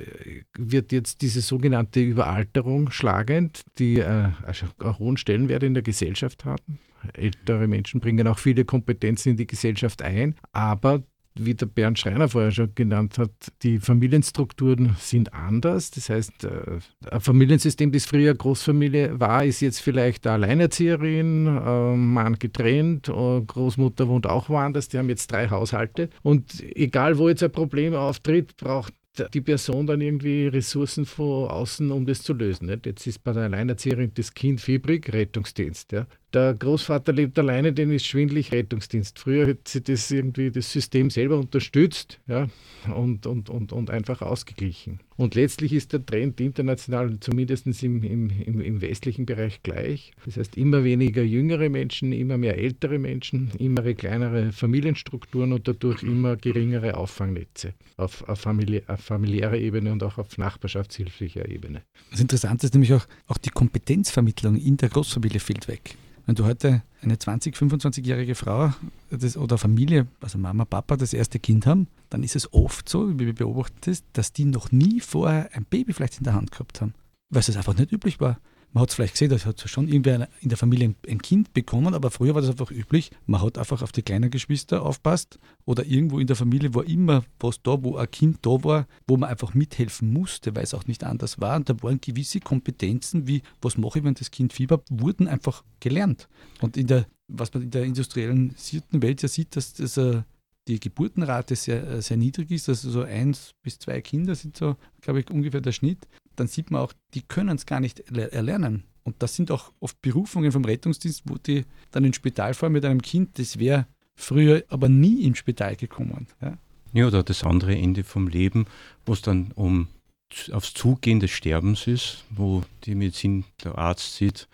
wird jetzt diese sogenannte Überalterung schlagend, die äh, also einen hohen Stellenwert in der Gesellschaft haben. Ältere Menschen bringen auch viele Kompetenzen in die Gesellschaft ein, aber wie der Bernd Schreiner vorher schon genannt hat, die Familienstrukturen sind anders. Das heißt, äh, ein Familiensystem, das früher Großfamilie war, ist jetzt vielleicht eine Alleinerzieherin, äh, Mann getrennt, äh, Großmutter wohnt auch woanders, die haben jetzt drei Haushalte. Und egal, wo jetzt ein Problem auftritt, braucht die Person dann irgendwie Ressourcen von außen, um das zu lösen. Nicht? Jetzt ist bei der Alleinerzieherin das Kind fiebrig, Rettungsdienst. Ja? Der Großvater lebt alleine, dem ist schwindlig, Rettungsdienst. Früher hat sie das irgendwie das System selber unterstützt ja? und, und, und, und einfach ausgeglichen. Und letztlich ist der Trend international, zumindest im, im, im, westlichen Bereich, gleich. Das heißt, immer weniger jüngere Menschen, immer mehr ältere Menschen, immer kleinere Familienstrukturen und dadurch immer geringere Auffangnetze auf, auf, familiä auf familiärer Ebene und auch auf nachbarschaftshilflicher Ebene. Das Interessante ist nämlich auch, auch die Kompetenzvermittlung in der Großfamilie fällt weg. Wenn du heute eine 20-, 25-jährige Frau das, oder Familie, also Mama, Papa, das erste Kind haben, dann ist es oft so, wie wir beobachten das, dass die noch nie vorher ein Baby vielleicht in der Hand gehabt haben, weil es einfach nicht üblich war man hat es vielleicht gesehen, da hat schon irgendwer in der Familie ein Kind bekommen, aber früher war das einfach üblich. Man hat einfach auf die kleinen Geschwister aufpasst oder irgendwo in der Familie war immer was da, wo ein Kind da war, wo man einfach mithelfen musste, weil es auch nicht anders war. Und da waren gewisse Kompetenzen, wie was mache ich, wenn das Kind Fieber, wurden einfach gelernt. Und in der, was man in der industriellen Welt ja sieht, dass das äh, die Geburtenrate sehr, äh, sehr niedrig ist, also so eins bis zwei Kinder sind so, glaube ich, ungefähr der Schnitt dann sieht man auch, die können es gar nicht erlernen. Und das sind auch oft Berufungen vom Rettungsdienst, wo die dann ins Spital fahren mit einem Kind, das wäre früher aber nie ins Spital gekommen. Ja. ja, oder das andere Ende vom Leben, wo es dann um aufs Zugehen des Sterbens ist, wo die Medizin, der Arzt sieht,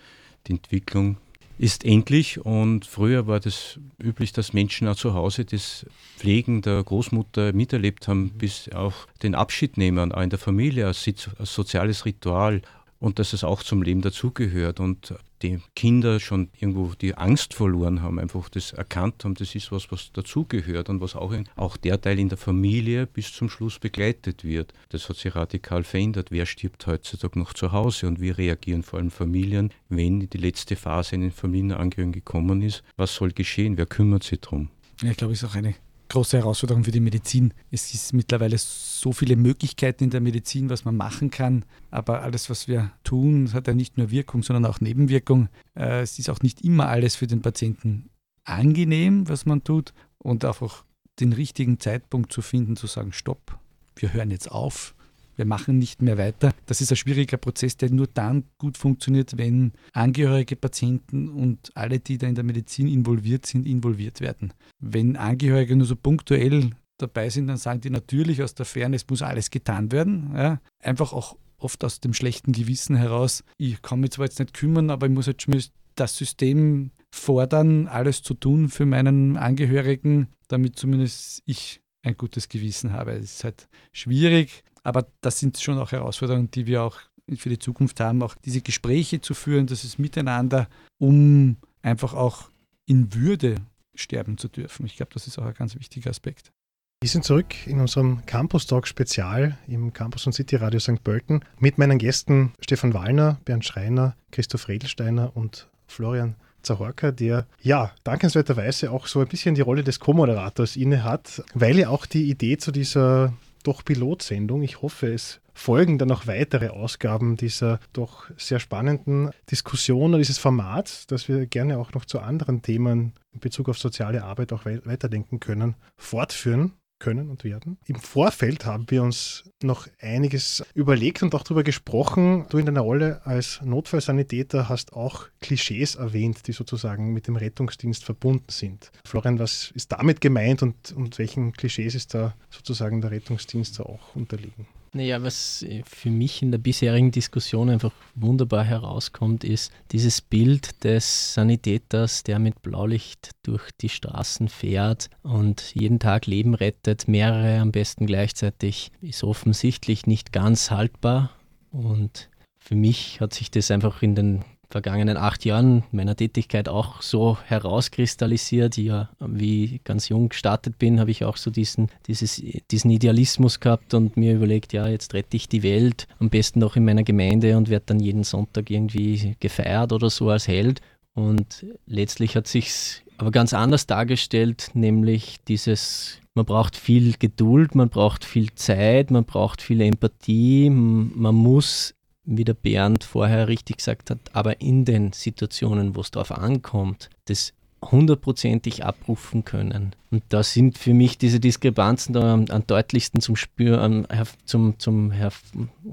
die Entwicklung ist endlich. Und früher war das üblich, dass Menschen auch zu Hause das Pflegen der Großmutter miterlebt haben, bis auch den Abschied nehmen, auch in der Familie als, als soziales Ritual und dass es auch zum Leben dazugehört. Und die Kinder schon irgendwo die Angst verloren haben, einfach das erkannt haben, das ist was, was dazugehört und was auch, in, auch der Teil in der Familie bis zum Schluss begleitet wird. Das hat sich radikal verändert. Wer stirbt heutzutage noch zu Hause und wie reagieren vor allem Familien, wenn die letzte Phase in den Familienangehörigen gekommen ist? Was soll geschehen? Wer kümmert sich darum? Ja, ich glaube, es ist auch eine große Herausforderung für die Medizin. Es ist mittlerweile so viele Möglichkeiten in der Medizin, was man machen kann, aber alles, was wir tun, hat ja nicht nur Wirkung, sondern auch Nebenwirkung. Äh, es ist auch nicht immer alles für den Patienten angenehm, was man tut und einfach den richtigen Zeitpunkt zu finden, zu sagen, stopp, wir hören jetzt auf, wir machen nicht mehr weiter. Das ist ein schwieriger Prozess, der nur dann gut funktioniert, wenn Angehörige, Patienten und alle, die da in der Medizin involviert sind, involviert werden. Wenn Angehörige nur so punktuell dabei sind, dann sagen die natürlich aus der Ferne, es muss alles getan werden. Ja. Einfach auch oft aus dem schlechten Gewissen heraus, ich kann mich zwar jetzt nicht kümmern, aber ich muss jetzt schon das System fordern, alles zu tun für meinen Angehörigen, damit zumindest ich ein gutes Gewissen habe. Es ist halt schwierig, aber das sind schon auch Herausforderungen, die wir auch für die Zukunft haben, auch diese Gespräche zu führen, das ist miteinander, um einfach auch in Würde sterben zu dürfen. Ich glaube, das ist auch ein ganz wichtiger Aspekt. Wir sind zurück in unserem Campus Talk Spezial im Campus und City Radio St. Pölten mit meinen Gästen Stefan Wallner, Bernd Schreiner, Christoph Redelsteiner und Florian Zahorka, der ja dankenswerterweise auch so ein bisschen die Rolle des Co-Moderators inne hat, weil ja auch die Idee zu dieser doch Pilotsendung. Ich hoffe, es folgen dann noch weitere Ausgaben dieser doch sehr spannenden Diskussion und dieses Formats, dass wir gerne auch noch zu anderen Themen in Bezug auf soziale Arbeit auch weiterdenken können, fortführen können und werden. Im Vorfeld haben wir uns noch einiges überlegt und auch darüber gesprochen. Du in deiner Rolle als Notfallsanitäter hast auch Klischees erwähnt, die sozusagen mit dem Rettungsdienst verbunden sind. Florian, was ist damit gemeint und, und welchen Klischees ist da sozusagen der Rettungsdienst auch unterliegen? Naja, was äh, für mich in der bisherigen Diskussion einfach wunderbar herauskommt, ist dieses Bild des Sanitäters, der mit Blaulicht durch die Straßen fährt und jeden Tag Leben rettet, mehrere am besten gleichzeitig, ist offensichtlich nicht ganz haltbar. Und für mich hat sich das einfach in den vergangenen acht Jahren meiner Tätigkeit auch so herauskristallisiert. Ja, wie ich ganz jung gestartet bin, habe ich auch so diesen, dieses, diesen Idealismus gehabt und mir überlegt, ja, jetzt rette ich die Welt, am besten noch in meiner Gemeinde und werde dann jeden Sonntag irgendwie gefeiert oder so als Held. Und letztlich hat sich aber ganz anders dargestellt, nämlich dieses, man braucht viel Geduld, man braucht viel Zeit, man braucht viel Empathie, man muss, wie der Bernd vorher richtig gesagt hat, aber in den Situationen, wo es darauf ankommt, das hundertprozentig abrufen können. Und da sind für mich diese Diskrepanzen da am, am deutlichsten zum Spüren, zum, zum her,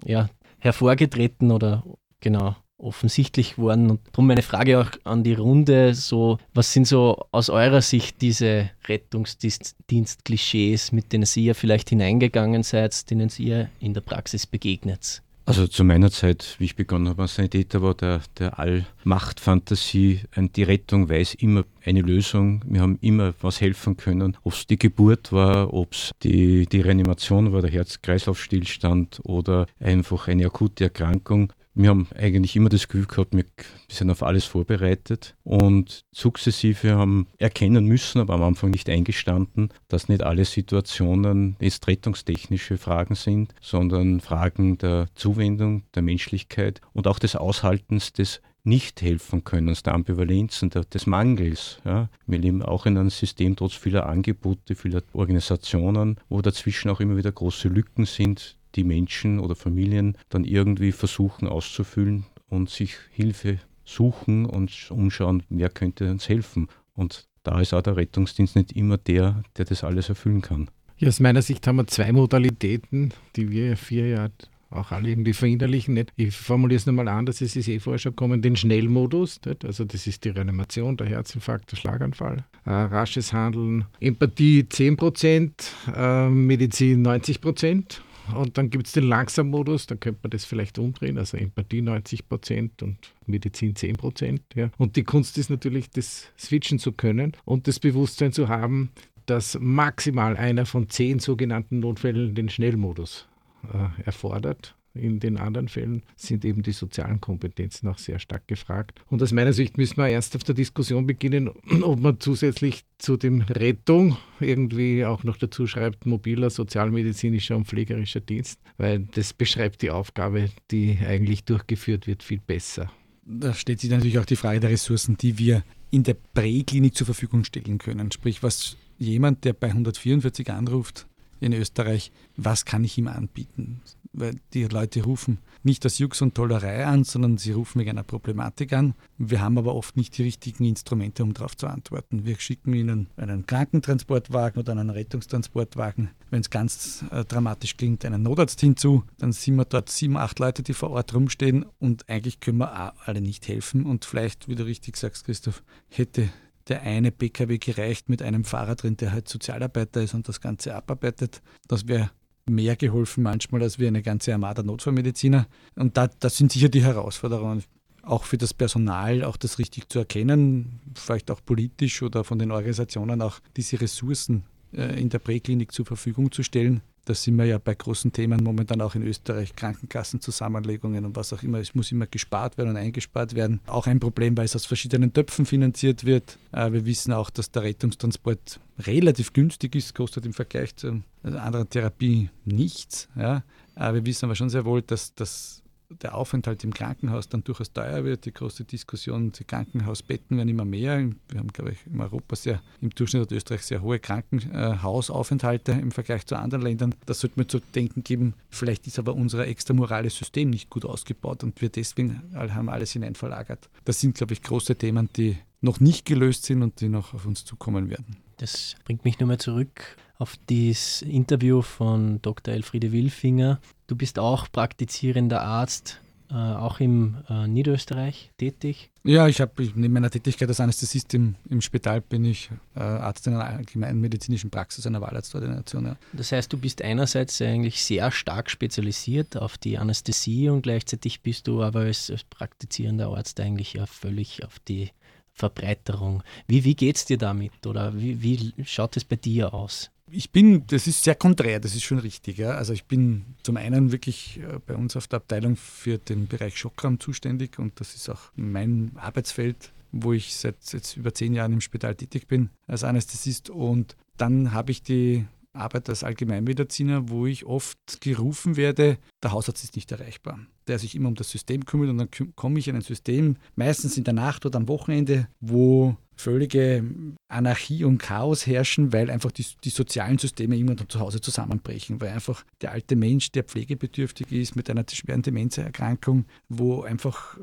ja, hervorgetreten oder genau offensichtlich geworden. Und darum meine Frage auch an die Runde: so, was sind so aus eurer Sicht diese Rettungsdienst-Klischees, mit denen ihr vielleicht hineingegangen seid, denen ihr in der Praxis begegnet? Also zu meiner Zeit, wie ich begonnen habe als Sanitäter, war der, der Allmachtfantasie, die Rettung weiß immer eine Lösung. Wir haben immer was helfen können. Ob es die Geburt war, ob es die, die Reanimation war, der Herz-Kreislauf-Stillstand oder einfach eine akute Erkrankung. Wir haben eigentlich immer das Gefühl gehabt, wir sind auf alles vorbereitet und sukzessive haben erkennen müssen, aber am Anfang nicht eingestanden, dass nicht alle Situationen jetzt rettungstechnische Fragen sind, sondern Fragen der Zuwendung, der Menschlichkeit und auch des Aushaltens des nicht helfen können, der Ambivalenzen, der, des Mangels. Ja. Wir leben auch in einem System trotz vieler Angebote, vieler Organisationen, wo dazwischen auch immer wieder große Lücken sind, die Menschen oder Familien dann irgendwie versuchen auszufüllen und sich Hilfe suchen und umschauen, wer könnte uns helfen. Und da ist auch der Rettungsdienst nicht immer der, der das alles erfüllen kann. Ja, aus meiner Sicht haben wir zwei Modalitäten, die wir vier Jahre auch alle irgendwie verinnerlichen. Nicht? Ich formuliere es nochmal anders, es ist eh vorher schon gekommen, den Schnellmodus. Nicht? Also das ist die Reanimation, der Herzinfarkt, der Schlaganfall. Äh, rasches Handeln, Empathie 10%, äh, Medizin 90%. Und dann gibt es den Langsammodus, da könnte man das vielleicht umdrehen, also Empathie 90 Prozent und Medizin 10 Prozent. Ja. Und die Kunst ist natürlich, das switchen zu können und das Bewusstsein zu haben, dass maximal einer von zehn sogenannten Notfällen den Schnellmodus äh, erfordert. In den anderen Fällen sind eben die sozialen Kompetenzen auch sehr stark gefragt. Und aus meiner Sicht müssen wir ernsthaft der Diskussion beginnen, ob man zusätzlich zu dem Rettung irgendwie auch noch dazu schreibt, mobiler sozialmedizinischer und pflegerischer Dienst, weil das beschreibt die Aufgabe, die eigentlich durchgeführt wird, viel besser. Da stellt sich natürlich auch die Frage der Ressourcen, die wir in der Präklinik zur Verfügung stellen können. Sprich, was jemand, der bei 144 anruft, in Österreich, was kann ich ihm anbieten? Weil die Leute rufen nicht aus Jux und Tollerei an, sondern sie rufen wegen einer Problematik an. Wir haben aber oft nicht die richtigen Instrumente, um darauf zu antworten. Wir schicken ihnen einen Krankentransportwagen oder einen Rettungstransportwagen. Wenn es ganz äh, dramatisch klingt, einen Notarzt hinzu. Dann sind wir dort sieben, acht Leute, die vor Ort rumstehen und eigentlich können wir alle nicht helfen. Und vielleicht, wie du richtig sagst, Christoph, hätte der eine PKW gereicht mit einem Fahrer drin, der halt Sozialarbeiter ist und das Ganze abarbeitet. Das wäre mehr geholfen manchmal als wie eine ganze Armada Notfallmediziner. Und da, das sind sicher die Herausforderungen, auch für das Personal, auch das richtig zu erkennen, vielleicht auch politisch oder von den Organisationen auch diese Ressourcen äh, in der Präklinik zur Verfügung zu stellen, da sind wir ja bei großen Themen momentan auch in Österreich, Krankenkassenzusammenlegungen und was auch immer. Es muss immer gespart werden und eingespart werden. Auch ein Problem, weil es aus verschiedenen Töpfen finanziert wird. Äh, wir wissen auch, dass der Rettungstransport relativ günstig ist, kostet im Vergleich zu anderen Therapie nichts. Äh, wir wissen aber schon sehr wohl, dass das der Aufenthalt im Krankenhaus dann durchaus teuer wird. Die große Diskussion, die Krankenhausbetten werden immer mehr. Wir haben, glaube ich, in Europa sehr, im Durchschnitt hat Österreich sehr hohe Krankenhausaufenthalte im Vergleich zu anderen Ländern. Das sollte mir zu denken geben. Vielleicht ist aber unser extramorales System nicht gut ausgebaut und wir deswegen haben alles hineinverlagert. Das sind, glaube ich, große Themen, die noch nicht gelöst sind und die noch auf uns zukommen werden. Das bringt mich nur mal zurück auf das Interview von Dr. Elfriede Wilfinger. Du bist auch praktizierender Arzt, äh, auch im äh, Niederösterreich tätig. Ja, ich habe neben meiner Tätigkeit als Anästhesist im, im Spital bin ich äh, Arzt in einer allgemeinen medizinischen Praxis, einer Wahlarztordination. Ja. Das heißt, du bist einerseits eigentlich sehr stark spezialisiert auf die Anästhesie und gleichzeitig bist du aber als, als praktizierender Arzt eigentlich ja völlig auf die Verbreiterung. Wie, wie geht es dir damit oder wie, wie schaut es bei dir aus? Ich bin, das ist sehr konträr, das ist schon richtig. Ja. Also ich bin zum einen wirklich äh, bei uns auf der Abteilung für den Bereich Schockraum zuständig und das ist auch mein Arbeitsfeld, wo ich seit jetzt über zehn Jahren im Spital tätig bin als Anästhesist. Und dann habe ich die arbeite als Allgemeinmediziner, wo ich oft gerufen werde, der Hausarzt ist nicht erreichbar, der sich immer um das System kümmert und dann komme ich in ein System, meistens in der Nacht oder am Wochenende, wo völlige Anarchie und Chaos herrschen, weil einfach die, die sozialen Systeme immer zu Hause zusammenbrechen, weil einfach der alte Mensch, der pflegebedürftig ist mit einer schweren Demenzerkrankung, wo einfach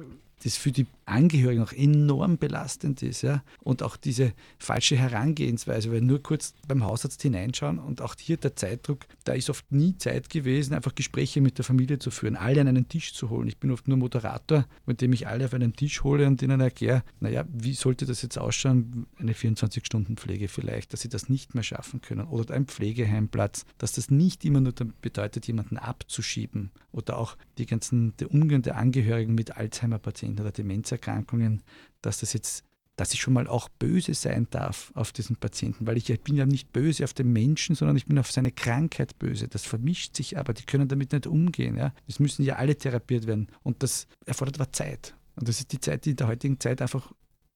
das für die Angehörigen auch enorm belastend ist. Ja? Und auch diese falsche Herangehensweise, weil nur kurz beim Hausarzt hineinschauen und auch hier der Zeitdruck, da ist oft nie Zeit gewesen, einfach Gespräche mit der Familie zu führen, alle an einen Tisch zu holen. Ich bin oft nur Moderator, mit dem ich alle auf einen Tisch hole und ihnen erkläre, naja, wie sollte das jetzt ausschauen, eine 24-Stunden-Pflege vielleicht, dass sie das nicht mehr schaffen können oder ein Pflegeheimplatz, dass das nicht immer nur bedeutet, jemanden abzuschieben oder auch die ganzen, der Umgang der Angehörigen mit Alzheimer-Patienten oder Demenzerkrankungen, dass das jetzt dass ich schon mal auch böse sein darf auf diesen Patienten, weil ich, bin ja nicht böse auf den Menschen, sondern ich bin auf seine Krankheit böse. Das vermischt sich aber, die können damit nicht umgehen. Ja. Es müssen ja alle therapiert werden und das erfordert aber Zeit. Und das ist die Zeit, die in der heutigen Zeit einfach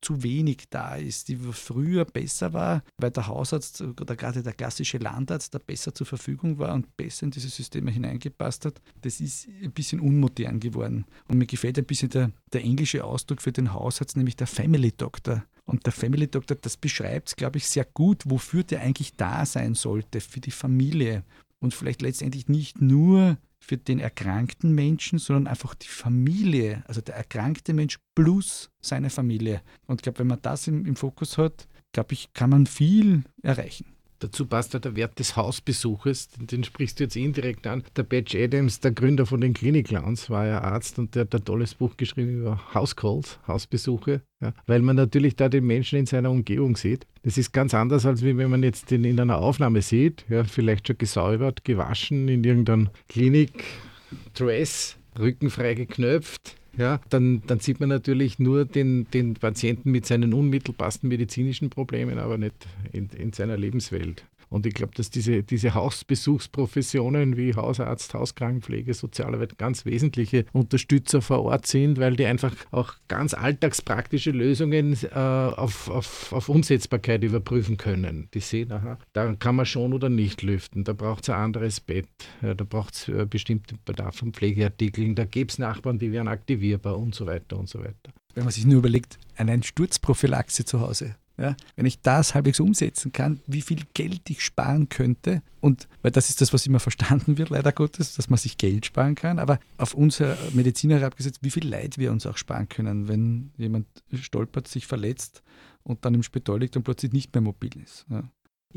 zu wenig da ist, die früher besser war, weil der Hausarzt oder gerade der klassische Landarzt da besser zur Verfügung war und besser in diese Systeme hineingepasst hat, das ist ein bisschen unmodern geworden. Und mir gefällt ein bisschen der, der englische Ausdruck für den Hausarzt, nämlich der Family Doctor. Und der Family Doctor, das beschreibt, glaube ich, sehr gut, wofür der eigentlich da sein sollte, für die Familie. Und vielleicht letztendlich nicht nur für den erkrankten Menschen, sondern einfach die Familie, also der erkrankte Mensch plus seine Familie. Und ich glaube, wenn man das im, im Fokus hat, glaube ich, kann man viel erreichen. Dazu passt ja der Wert des Hausbesuches, den sprichst du jetzt indirekt an. Der Batch Adams, der Gründer von den Clinic Clowns, war ja Arzt und der hat ein tolles Buch geschrieben über Housecalls, Hausbesuche, ja, weil man natürlich da den Menschen in seiner Umgebung sieht. Das ist ganz anders, als wenn man jetzt den in einer Aufnahme sieht, ja, vielleicht schon gesäubert, gewaschen, in irgendeinem Klinik-Dress, rückenfrei geknöpft, ja, dann, dann sieht man natürlich nur den, den Patienten mit seinen unmittelbarsten medizinischen Problemen, aber nicht in, in seiner Lebenswelt. Und ich glaube, dass diese, diese Hausbesuchsprofessionen wie Hausarzt, Hauskrankenpflege, Sozialarbeit ganz wesentliche Unterstützer vor Ort sind, weil die einfach auch ganz alltagspraktische Lösungen äh, auf, auf, auf Umsetzbarkeit überprüfen können. Die sehen, aha, da kann man schon oder nicht lüften, da braucht es ein anderes Bett, ja, da braucht es äh, bestimmte Bedarf von Pflegeartikeln, da gibt es Nachbarn, die wären aktivierbar und so weiter und so weiter. Wenn man sich nur überlegt, eine Sturzprophylaxe zu Hause, ja, wenn ich das halbwegs umsetzen kann, wie viel Geld ich sparen könnte. Und weil das ist das, was immer verstanden wird, leider Gottes, dass man sich Geld sparen kann. Aber auf unsere Mediziner herabgesetzt, wie viel Leid wir uns auch sparen können, wenn jemand stolpert, sich verletzt und dann im Spital liegt und plötzlich nicht mehr mobil ist. Ja.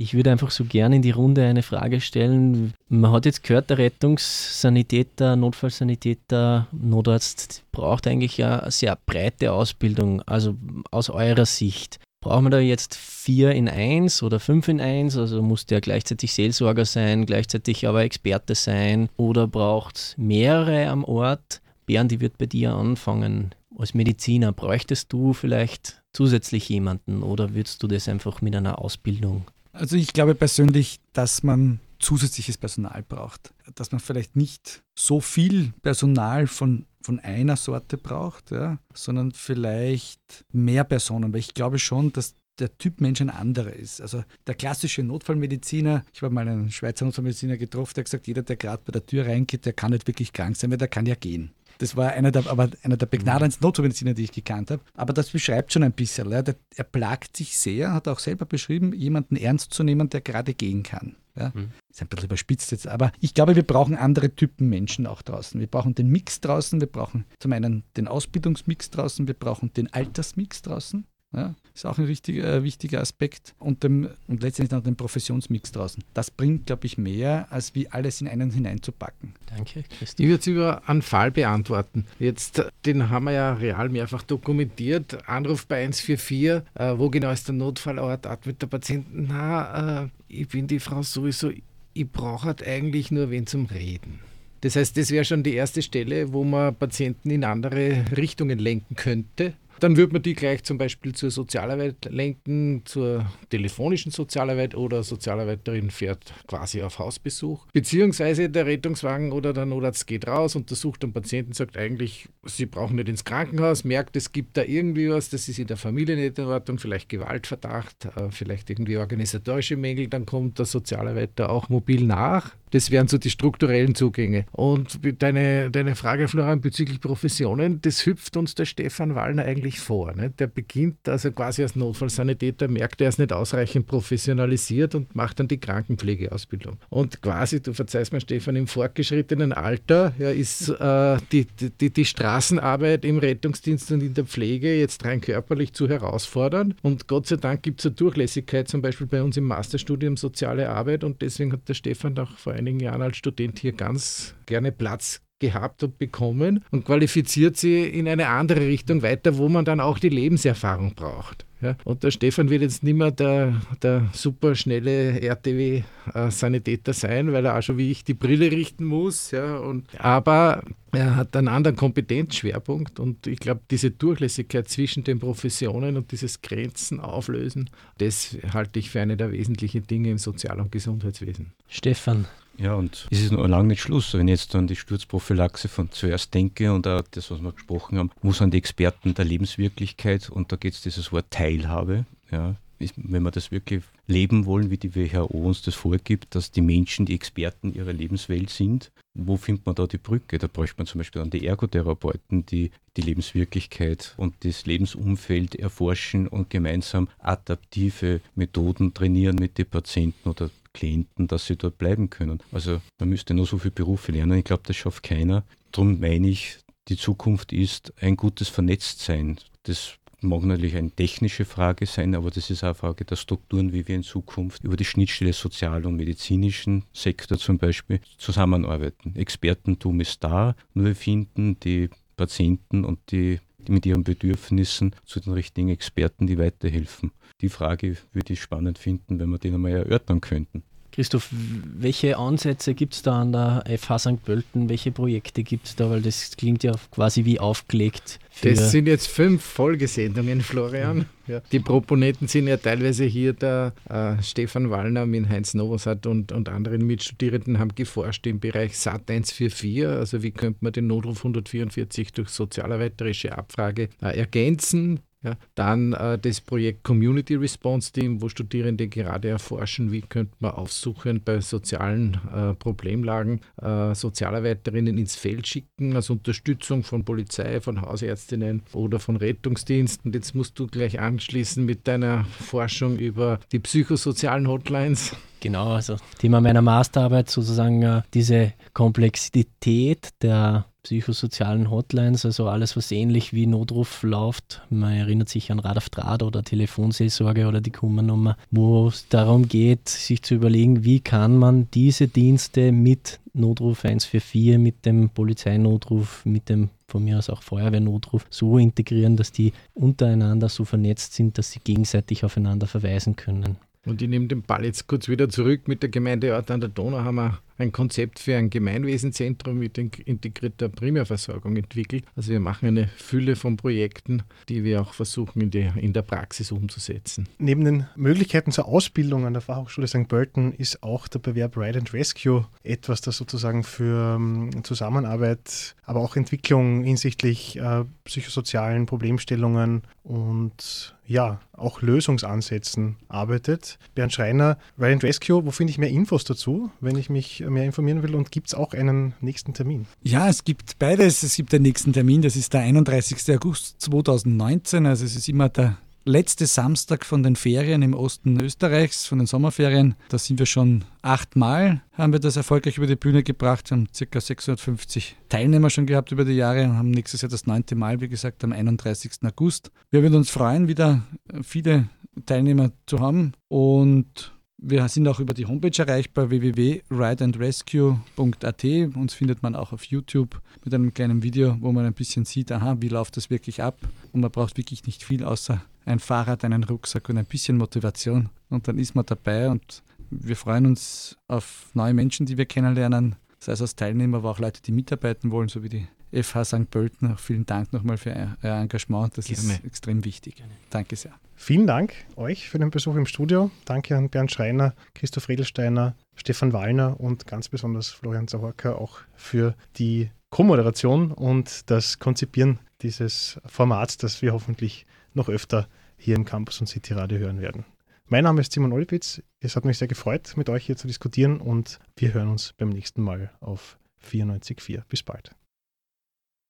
Ich würde einfach so gerne in die Runde eine Frage stellen. Man hat jetzt gehört, der Rettungssanitäter, Notfallsanitäter, Notarzt braucht eigentlich ja eine sehr breite Ausbildung. Also aus eurer Sicht. Brauchen wir da jetzt vier in eins oder fünf in eins? Also muss der gleichzeitig Seelsorger sein, gleichzeitig aber Experte sein oder braucht mehrere am Ort? Bernd, die wird bei dir anfangen. Als Mediziner bräuchtest du vielleicht zusätzlich jemanden oder würdest du das einfach mit einer Ausbildung? Also ich glaube persönlich, dass man zusätzliches Personal braucht. Dass man vielleicht nicht so viel Personal von, von einer Sorte braucht, ja, sondern vielleicht mehr Personen. Weil ich glaube schon, dass der Typ Mensch ein anderer ist. Also der klassische Notfallmediziner, ich habe mal einen Schweizer Notfallmediziner getroffen, der hat gesagt, jeder, der gerade bei der Tür reingeht, der kann nicht wirklich krank sein, weil der kann ja gehen. Das war einer der, aber einer der begnadendsten Notfallmediziner, die ich gekannt habe. Aber das beschreibt schon ein bisschen. Ja. er plagt sich sehr, hat auch selber beschrieben, jemanden ernst zu nehmen, der gerade gehen kann. Ja. Mhm. Ist ein bisschen überspitzt jetzt, aber ich glaube, wir brauchen andere Typen Menschen auch draußen. Wir brauchen den Mix draußen, wir brauchen zum einen den Ausbildungsmix draußen, wir brauchen den Altersmix draußen. Ja, ist auch ein wichtiger, äh, wichtiger Aspekt. Und, dem, und letztendlich noch den Professionsmix draußen. Das bringt, glaube ich, mehr, als wie alles in einen hineinzupacken. Danke, Christi. Ich würde es über einen Fall beantworten. Jetzt, den haben wir ja real mehrfach dokumentiert. Anruf bei 144. Äh, wo genau ist der Notfallort? Atmet der Patient? Na, äh, ich bin die Frau sowieso. Ich brauche halt eigentlich nur wen zum Reden. Das heißt, das wäre schon die erste Stelle, wo man Patienten in andere Richtungen lenken könnte dann würde man die gleich zum Beispiel zur Sozialarbeit lenken, zur telefonischen Sozialarbeit oder Sozialarbeiterin fährt quasi auf Hausbesuch. Beziehungsweise der Rettungswagen oder der Notarzt geht raus, untersucht den Patienten, sagt eigentlich, sie brauchen nicht ins Krankenhaus, merkt, es gibt da irgendwie was, das ist in der Familie nicht in Ordnung, vielleicht Gewaltverdacht, äh, vielleicht irgendwie organisatorische Mängel, dann kommt der Sozialarbeiter auch mobil nach. Das wären so die strukturellen Zugänge. Und deine, deine Frage, Florian, bezüglich Professionen, das hüpft uns der Stefan Wallner eigentlich vor. Ne? Der beginnt also quasi als Notfallsanitäter, merkt, er ist nicht ausreichend professionalisiert und macht dann die Krankenpflegeausbildung. Und quasi, du verzeihst mir, Stefan, im fortgeschrittenen Alter ja, ist äh, die, die, die Straßenarbeit im Rettungsdienst und in der Pflege jetzt rein körperlich zu herausfordern. Und Gott sei Dank gibt es eine Durchlässigkeit, zum Beispiel bei uns im Masterstudium Soziale Arbeit. Und deswegen hat der Stefan auch vor einigen Jahren als Student hier ganz gerne Platz gehabt und bekommen und qualifiziert sie in eine andere Richtung weiter, wo man dann auch die Lebenserfahrung braucht. Ja, und der Stefan wird jetzt nicht mehr der, der super schnelle RTW-Sanitäter sein, weil er auch schon wie ich die Brille richten muss. Ja, und, aber er hat einen anderen Kompetenzschwerpunkt und ich glaube, diese Durchlässigkeit zwischen den Professionen und dieses Grenzen auflösen, das halte ich für eine der wesentlichen Dinge im Sozial- und Gesundheitswesen. Stefan, ja, und es ist noch lange nicht Schluss. Wenn ich jetzt an die Sturzprophylaxe von zuerst denke und auch das, was wir gesprochen haben, muss an die Experten der Lebenswirklichkeit und da geht es dieses Wort Teilhabe. Ja, wenn wir das wirklich leben wollen, wie die WHO uns das vorgibt, dass die Menschen die Experten ihrer Lebenswelt sind, wo findet man da die Brücke? Da bräuchte man zum Beispiel dann die Ergotherapeuten, die die Lebenswirklichkeit und das Lebensumfeld erforschen und gemeinsam adaptive Methoden trainieren mit den Patienten oder Klienten, dass sie dort bleiben können. Also man müsste nur so viele Berufe lernen. Ich glaube, das schafft keiner. Darum meine ich, die Zukunft ist ein gutes Vernetztsein. Das mag natürlich eine technische Frage sein, aber das ist auch eine Frage der Strukturen, wie wir in Zukunft über die Schnittstelle sozial- und medizinischen Sektor zum Beispiel zusammenarbeiten. Expertentum ist da, nur wir finden die Patienten und die, die mit ihren Bedürfnissen zu den richtigen Experten, die weiterhelfen. Die Frage würde ich spannend finden, wenn wir die einmal erörtern könnten. Christoph, welche Ansätze gibt es da an der FH St. Pölten? Welche Projekte gibt es da? Weil das klingt ja quasi wie aufgelegt. das sind jetzt fünf Folgesendungen, Florian. Ja. Die Proponenten sind ja teilweise hier der äh, Stefan Wallner mit Heinz Novosat und, und anderen Mitstudierenden haben geforscht im Bereich SAT 144, also wie könnte man den Notruf 144 durch sozialarbeiterische Abfrage äh, ergänzen. Ja, dann äh, das Projekt Community Response Team, wo Studierende gerade erforschen, wie könnte man aufsuchen bei sozialen äh, Problemlagen äh, Sozialarbeiterinnen ins Feld schicken, als Unterstützung von Polizei, von Hausärztinnen oder von Rettungsdiensten. Jetzt musst du gleich anschließen mit deiner Forschung über die psychosozialen Hotlines. Genau, also Thema meiner Masterarbeit sozusagen äh, diese Komplexität der psychosozialen Hotlines, also alles, was ähnlich wie Notruf läuft. Man erinnert sich an Rad auf Draht oder Telefonseelsorge oder die Kummernummer, wo es darum geht, sich zu überlegen, wie kann man diese Dienste mit Notruf 144, mit dem Polizeinotruf, mit dem von mir aus auch Feuerwehrnotruf so integrieren, dass die untereinander so vernetzt sind, dass sie gegenseitig aufeinander verweisen können. Und ich nehme den Ball jetzt kurz wieder zurück. Mit der Gemeindeort an der Donau haben wir ein Konzept für ein Gemeinwesenzentrum mit integrierter Primärversorgung entwickelt. Also wir machen eine Fülle von Projekten, die wir auch versuchen in der, in der Praxis umzusetzen. Neben den Möglichkeiten zur Ausbildung an der Fachhochschule St. Pölten ist auch der Bewerb Ride and Rescue etwas, das sozusagen für ähm, Zusammenarbeit, aber auch Entwicklung hinsichtlich äh, psychosozialen Problemstellungen und ja, auch Lösungsansätzen arbeitet. Bernd Schreiner, Ride and Rescue, wo finde ich mehr Infos dazu, wenn ich mich mehr informieren will? Und gibt es auch einen nächsten Termin? Ja, es gibt beides. Es gibt den nächsten Termin, das ist der 31. August 2019. Also es ist immer der letzte Samstag von den Ferien im Osten Österreichs, von den Sommerferien. Da sind wir schon achtmal, haben wir das erfolgreich über die Bühne gebracht, wir haben ca. 650 Teilnehmer schon gehabt über die Jahre und haben nächstes Jahr das neunte Mal, wie gesagt, am 31. August. Wir würden uns freuen, wieder viele Teilnehmer zu haben und wir sind auch über die Homepage erreichbar www.rideandrescue.at. Uns findet man auch auf YouTube mit einem kleinen Video, wo man ein bisschen sieht, aha, wie läuft das wirklich ab. Und man braucht wirklich nicht viel außer ein Fahrrad, einen Rucksack und ein bisschen Motivation. Und dann ist man dabei und wir freuen uns auf neue Menschen, die wir kennenlernen, sei es als Teilnehmer, aber auch Leute, die mitarbeiten wollen, so wie die FH St. Pölten. Auch vielen Dank nochmal für euer Engagement. Das Gerne. ist extrem wichtig. Danke sehr. Vielen Dank euch für den Besuch im Studio. Danke an Bernd Schreiner, Christoph Redelsteiner, Stefan Wallner und ganz besonders Florian Zawaka auch für die Co-Moderation und das Konzipieren dieses Formats, das wir hoffentlich noch öfter hier im Campus und City Radio hören werden. Mein Name ist Simon Olbitz. Es hat mich sehr gefreut, mit euch hier zu diskutieren und wir hören uns beim nächsten Mal auf 94.4. Bis bald.